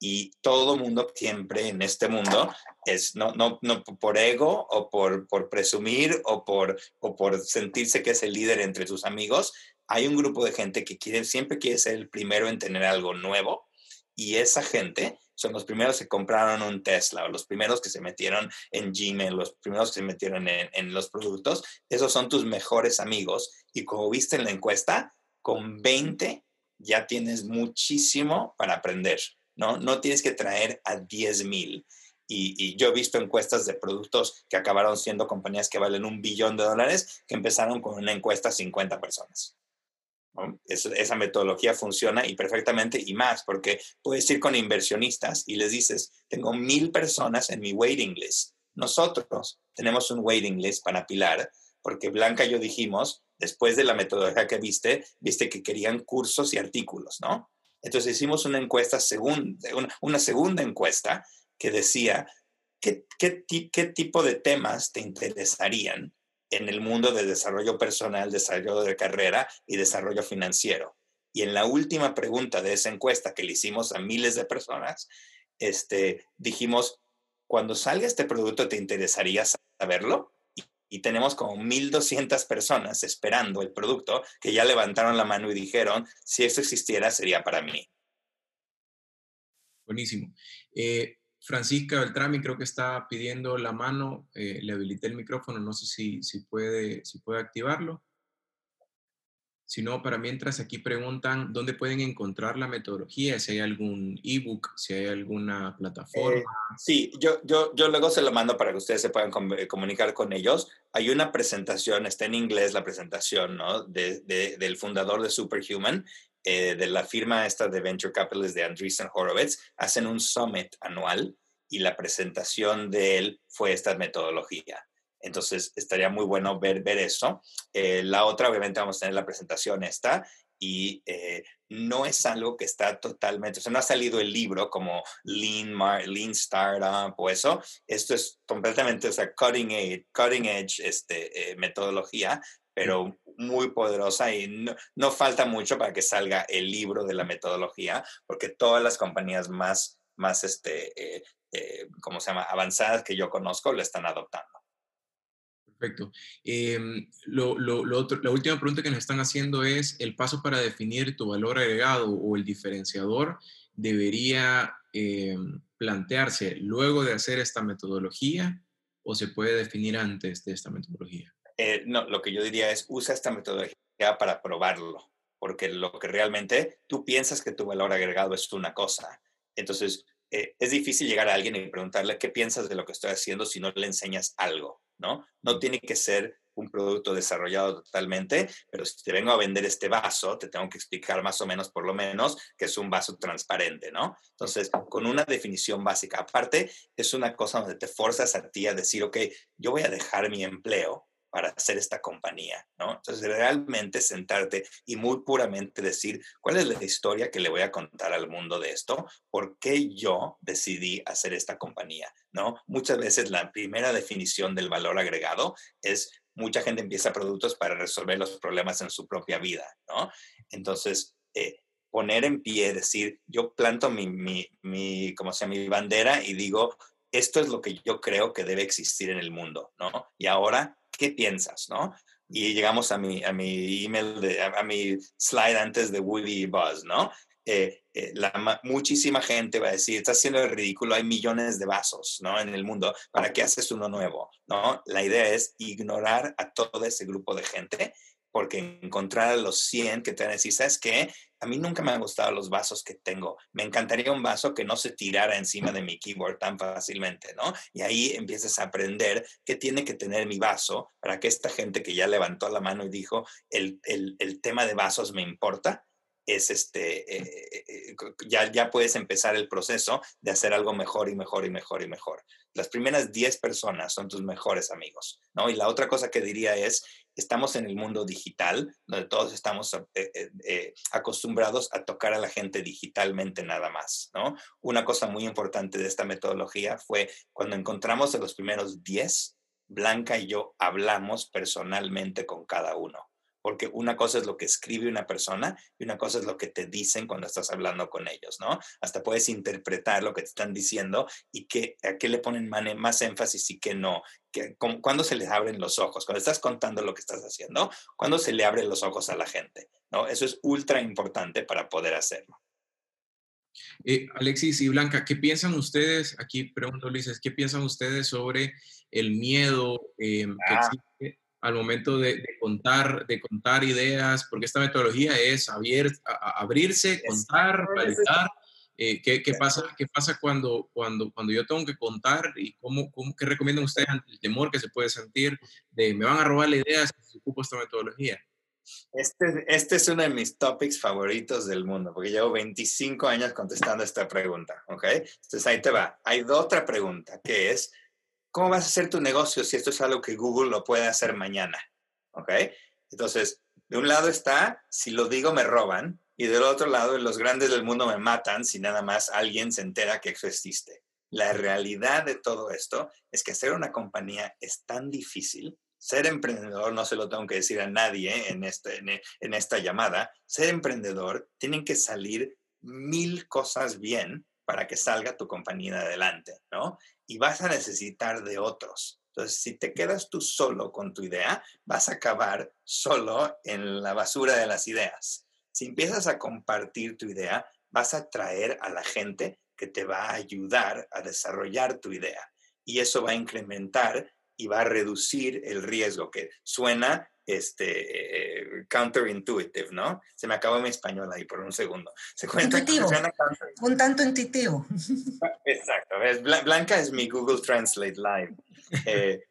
y todo mundo siempre en este mundo es no, no, no por ego o por, por presumir o por, o por sentirse que es el líder entre sus amigos. Hay un grupo de gente que quiere, siempre quiere ser el primero en tener algo nuevo y esa gente son los primeros que compraron un Tesla los primeros que se metieron en Gmail, los primeros que se metieron en, los productos. Esos son tus mejores amigos y como viste en la encuesta, con 20 ya tienes muchísimo para aprender, ¿no? No tienes que traer a 10 mil. Y, yo he visto encuestas de productos que acabaron siendo compañías que valen un billón de dólares, que empezaron con una encuesta a 50 personas. Esa metodología funciona y perfectamente y más, porque puedes ir con inversionistas y les dices, tengo mil personas en mi waiting list. Nosotros tenemos un waiting list para Pilar, porque Blanca y yo dijimos, después de la metodología que viste, viste que querían cursos y artículos, ¿no? Entonces hicimos una encuesta, una, segunda encuesta que decía, ¿qué, qué, qué tipo de temas te interesarían en el mundo de desarrollo personal, desarrollo de carrera y desarrollo financiero? Y en la última pregunta de esa encuesta que le hicimos a miles de personas, este, dijimos, cuando salga este producto, ¿te interesaría saberlo? y tenemos como 1.200 personas esperando el producto que ya levantaron la mano y dijeron, si esto existiera, sería para mí. Buenísimo. Eh, Francisca Beltrami creo que está pidiendo la mano, eh, le habilité el micrófono, no sé si, si, puede, si puede activarlo. Si no, para mientras aquí preguntan dónde pueden encontrar la metodología, si hay algún ebook, si hay alguna plataforma. Eh, sí, yo, yo, yo luego se lo mando para que ustedes se puedan eh, comunicar con ellos. Hay una presentación, está en inglés la presentación, ¿no? De, del fundador de Superhuman, eh, de la firma esta de Venture Capitalist de Andreessen Horowitz. Hacen un summit anual y la presentación de él fue esta metodología. Entonces, estaría muy bueno ver, ver eso. Eh, la otra, obviamente, vamos a tener la presentación esta y eh, no es algo que está totalmente, o sea, no ha salido el libro como Lean, Lean Startup o eso. Esto es completamente, o cutting edge, cutting edge este, eh, metodología, pero muy poderosa y no, no, falta mucho para que salga el libro de la metodología, porque todas las compañías más, más este, ¿cómo se llama?, avanzadas que yo conozco lo están adoptando. Perfecto. Em, lo, la última pregunta que nos están haciendo es, ¿el paso para definir tu valor agregado o el diferenciador debería em, plantearse luego de hacer esta metodología o se puede definir antes de esta metodología? Eh, no, lo que yo diría es, usa esta metodología para probarlo, porque lo que realmente tú piensas que tu valor agregado es una cosa. Entonces, eh, es difícil llegar a alguien y preguntarle qué piensas de lo que estoy haciendo si no le enseñas algo, ¿no? No tiene que ser un producto desarrollado totalmente, pero si te vengo a vender este vaso, te tengo que explicar más o menos, por lo menos, que es un vaso transparente, ¿no? Entonces, con una definición básica. Aparte, es una cosa donde te forzas a ti a decir, ok, yo voy a dejar mi empleo para hacer esta compañía, ¿no? Entonces, realmente sentarte y muy puramente decir, ¿cuál es la historia que le voy a contar al mundo de esto? ¿Por qué yo decidí hacer esta compañía, ¿no? Muchas veces la primera definición del valor agregado es mucha gente empieza productos para resolver los problemas en su propia vida, ¿no? Entonces, eh, poner en pie, decir, yo planto mi, mi, mi, como sea, mi bandera y digo, esto es lo que yo creo que debe existir en el mundo, ¿no? Y ahora ¿qué piensas? ¿no? Y llegamos a mi, a mi email, de, a, mi slide antes de Woody y Buzz, ¿no? Eh, eh, la, muchísima gente va a decir, está haciendo el ridículo, hay millones de vasos, ¿no? En el mundo, ¿para qué haces uno nuevo? ¿No? La idea es ignorar a todo ese grupo de gente porque encontrar a los 100 que te van a decir, ¿sabes qué? A mí nunca me han gustado los vasos que tengo. Me encantaría un vaso que no se tirara encima de mi keyboard tan fácilmente, ¿no? Y ahí empiezas a aprender qué tiene que tener mi vaso para que esta gente que ya levantó la mano y dijo, el, el, el tema de vasos me importa, es este, eh, eh, ya, ya puedes empezar el proceso de hacer algo mejor y mejor y mejor y mejor. Las primeras 10 personas son tus mejores amigos, ¿no? Y la otra cosa que diría es, estamos en el mundo digital, donde todos estamos eh, acostumbrados a tocar a la gente digitalmente nada más, ¿no? Una cosa muy importante de esta metodología fue cuando encontramos a los primeros 10, Blanca y yo hablamos personalmente con cada uno porque una cosa es lo que escribe una persona y una cosa es lo que te dicen cuando estás hablando con ellos, ¿no? Hasta puedes interpretar lo que te están diciendo y que, a qué le ponen más énfasis y qué no. Que, ¿Cuándo se les abren los ojos? Cuando estás contando lo que estás haciendo, ¿cuándo se le abren los ojos a la gente? ¿no? Eso es ultra importante para poder hacerlo. Eh, Alexis y Blanca, ¿qué piensan ustedes? Aquí pregunto, Ulises, ¿qué piensan ustedes sobre el miedo eh, que ah. existe al momento de, contar, de contar ideas, porque esta metodología es abrirse, contar, validar. Eh, ¿qué, ¿qué, pasa, ¿Qué pasa cuando, cuando, cuando yo tengo que contar y cómo, cómo, qué recomiendan ustedes ante el temor que se puede sentir de me van a robar la idea si ocupo esta metodología? Este, este es uno de mis topics favoritos del mundo, porque llevo 25 años contestando esta pregunta, ¿ok? Entonces ahí te va. Hay otra pregunta, que es, ¿cómo vas a hacer tu negocio si esto es algo que Google lo puede hacer mañana? ¿Ok? Entonces, de un lado está, si lo digo me roban, y del otro lado, los grandes del mundo me matan si nada más alguien se entera que eso existe. La realidad de todo esto es que hacer una compañía es tan difícil. Ser emprendedor, no se lo tengo que decir a nadie en, este, en esta llamada, ser emprendedor, tienen que salir mil cosas bien para que salga tu compañía adelante, ¿no? Y vas a necesitar de otros. Entonces, si te quedas tú solo con tu idea, vas a acabar solo en la basura de las ideas. Si empiezas a compartir tu idea, vas a traer a la gente que te va a ayudar a desarrollar tu idea. Y eso va a incrementar y va a reducir el riesgo, que suena este, eh, counterintuitive, ¿no? Se me acabó mi español ahí por un segundo. Se cuenta intuitivo. un tanto intuitivo. Exacto. Blanca es mi Google Translate Live. Eh,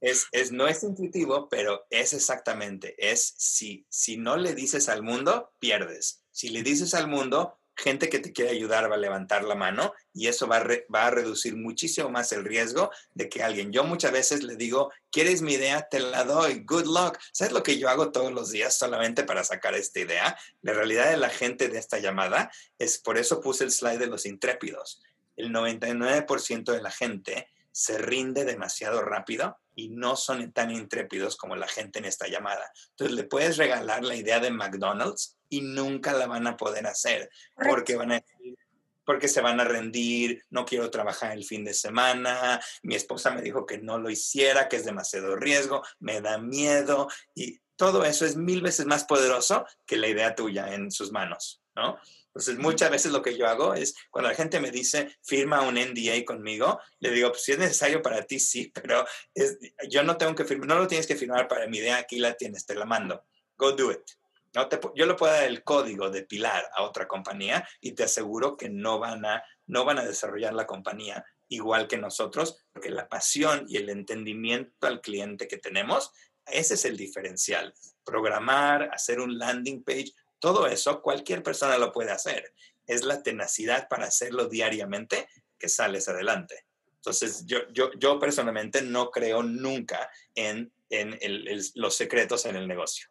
es, es, no es intuitivo, pero es exactamente, es si, si no le dices al mundo, pierdes. Si le dices al mundo, gente que te quiere ayudar va a levantar la mano y eso va a, reducir muchísimo más el riesgo de que alguien, yo muchas veces le digo, ¿quieres mi idea? Te la doy, good luck. ¿Sabes lo que yo hago todos los días solamente para sacar esta idea? La realidad de la gente de esta llamada es, por eso puse el slide de los intrépidos. El 99% de la gente se rinde demasiado rápido y no son tan intrépidos como la gente en esta llamada. Entonces le puedes regalar la idea de McDonald's y nunca la van a poder hacer porque van a porque se van a rendir, no quiero trabajar el fin de semana, mi esposa me dijo que no lo hiciera, que es demasiado riesgo, me da miedo y todo eso es mil veces más poderoso que la idea tuya en sus manos, ¿no? Entonces, muchas veces lo que yo hago es, cuando la gente me dice, firma un NDA conmigo, le digo, pues si es necesario para ti, sí, [laughs] pero yo no tengo que firmar, no lo tienes que firmar para mi idea, aquí la tienes, te la mando. Go do it. Yo le puedo dar el código de Pilar a otra compañía y te aseguro que no van a, no van a desarrollar la compañía igual que nosotros, porque la pasión y el entendimiento al cliente que tenemos, ese es el diferencial. Programar, hacer un landing page, todo eso cualquier persona lo puede hacer. Es la tenacidad para hacerlo diariamente que sales adelante. Entonces, yo, yo, yo personalmente no creo nunca en, en los secretos en el negocio.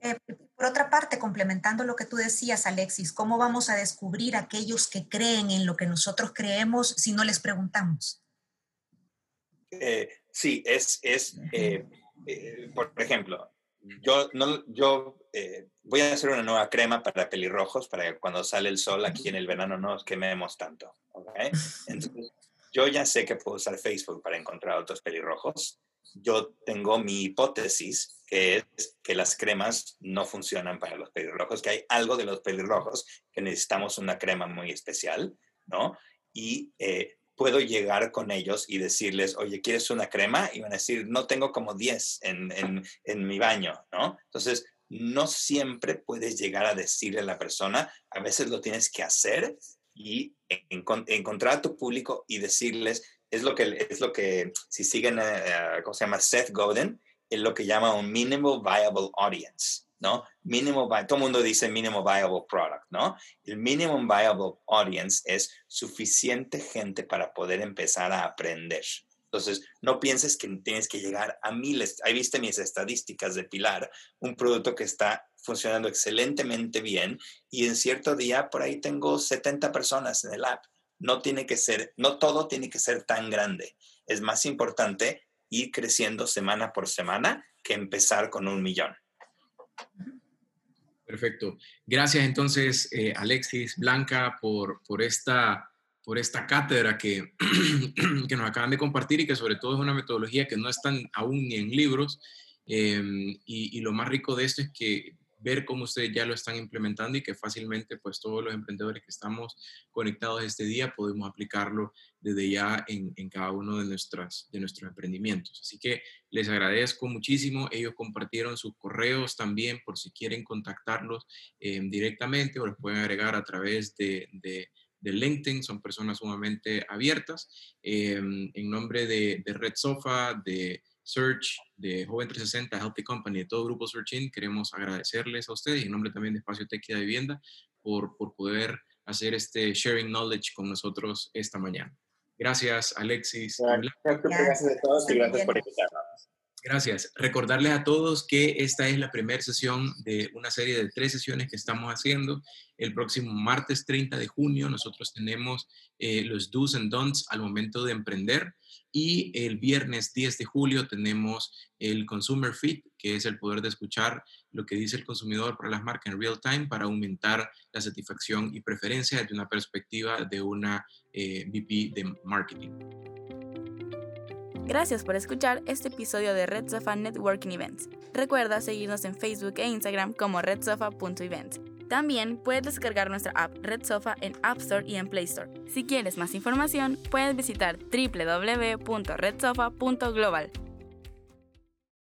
Eh, por otra parte, complementando lo que tú decías, Alexis, ¿cómo vamos a descubrir aquellos que creen en lo que nosotros creemos si no les preguntamos? Eh, sí, es, es eh, por ejemplo, yo, no, yo voy a hacer una nueva crema para pelirrojos para que cuando sale el sol aquí en el verano no nos quememos tanto. [laughs] Entonces, yo ya sé que puedo usar Facebook para encontrar otros pelirrojos. Yo tengo mi hipótesis que es que las cremas no funcionan para los pelirrojos, que hay algo de los pelirrojos que necesitamos una crema muy especial, ¿no? Y eh, puedo llegar con ellos y decirles, oye, ¿quieres una crema? Y van a decir, no tengo como 10 en, en, en mi baño, ¿no? Entonces, no siempre puedes llegar a decirle a la persona, a veces lo tienes que hacer y encontrar a tu público y decirles, es lo que, es lo que si siguen, a, ¿cómo se llama? Seth Godin, es lo que llama un minimal viable audience, ¿no? Minimal, todo el mundo dice minimal viable product, ¿no? El minimum viable audience es suficiente gente para poder empezar a aprender. Entonces, no pienses que tienes que llegar a miles. Ahí viste mis estadísticas de Pilar, un producto que está funcionando excelentemente bien y en cierto día por ahí tengo 70 personas en el app. No tiene que ser, no todo tiene que ser tan grande. Es más importante ir creciendo semana por semana que empezar con un millón. Perfecto. Gracias entonces, eh, Alexis, Blanca, por, por, esta, por esta cátedra que, [clears throat] que nos acaban de compartir y que sobre todo es una metodología que no está aún ni en libros. Em, y, y, lo más rico de esto es que ver cómo ustedes ya lo están implementando y que fácilmente pues todos los emprendedores que estamos conectados este día podemos aplicarlo desde ya en, cada uno de, nuestras, de nuestros emprendimientos. Así que les agradezco muchísimo. Ellos compartieron sus correos también por si quieren contactarlos eh, directamente o los pueden agregar a través de, de de LinkedIn, son personas sumamente abiertas. Eh, en nombre de, de Red Sofa, de Search, de Joven 360, Healthy Company, de todo Grupo Searching, queremos agradecerles a ustedes y en nombre también de Espacio Tech de Vivienda por, por poder hacer este sharing knowledge con nosotros esta mañana. Gracias, Alexis. Gracias, a todos y gracias por invitarnos. Gracias. Recordarles a todos que esta es la primera sesión de una serie de tres sesiones que estamos haciendo. El próximo martes 30 de junio nosotros tenemos eh, los do's and don'ts al momento de emprender. Y el viernes 10 de julio tenemos el Consumer Fit, que es el poder de escuchar lo que dice el consumidor para las marcas en real time para aumentar la satisfacción y preferencia desde una perspectiva de una eh, VP de marketing. Gracias por escuchar este episodio de Red Sofa Networking Events. Recuerda seguirnos en Facebook e Instagram como redsofa.events. También puedes descargar nuestra app Red Sofa en App Store y en Play Store. Si quieres más información, puedes visitar www.redsofa.global.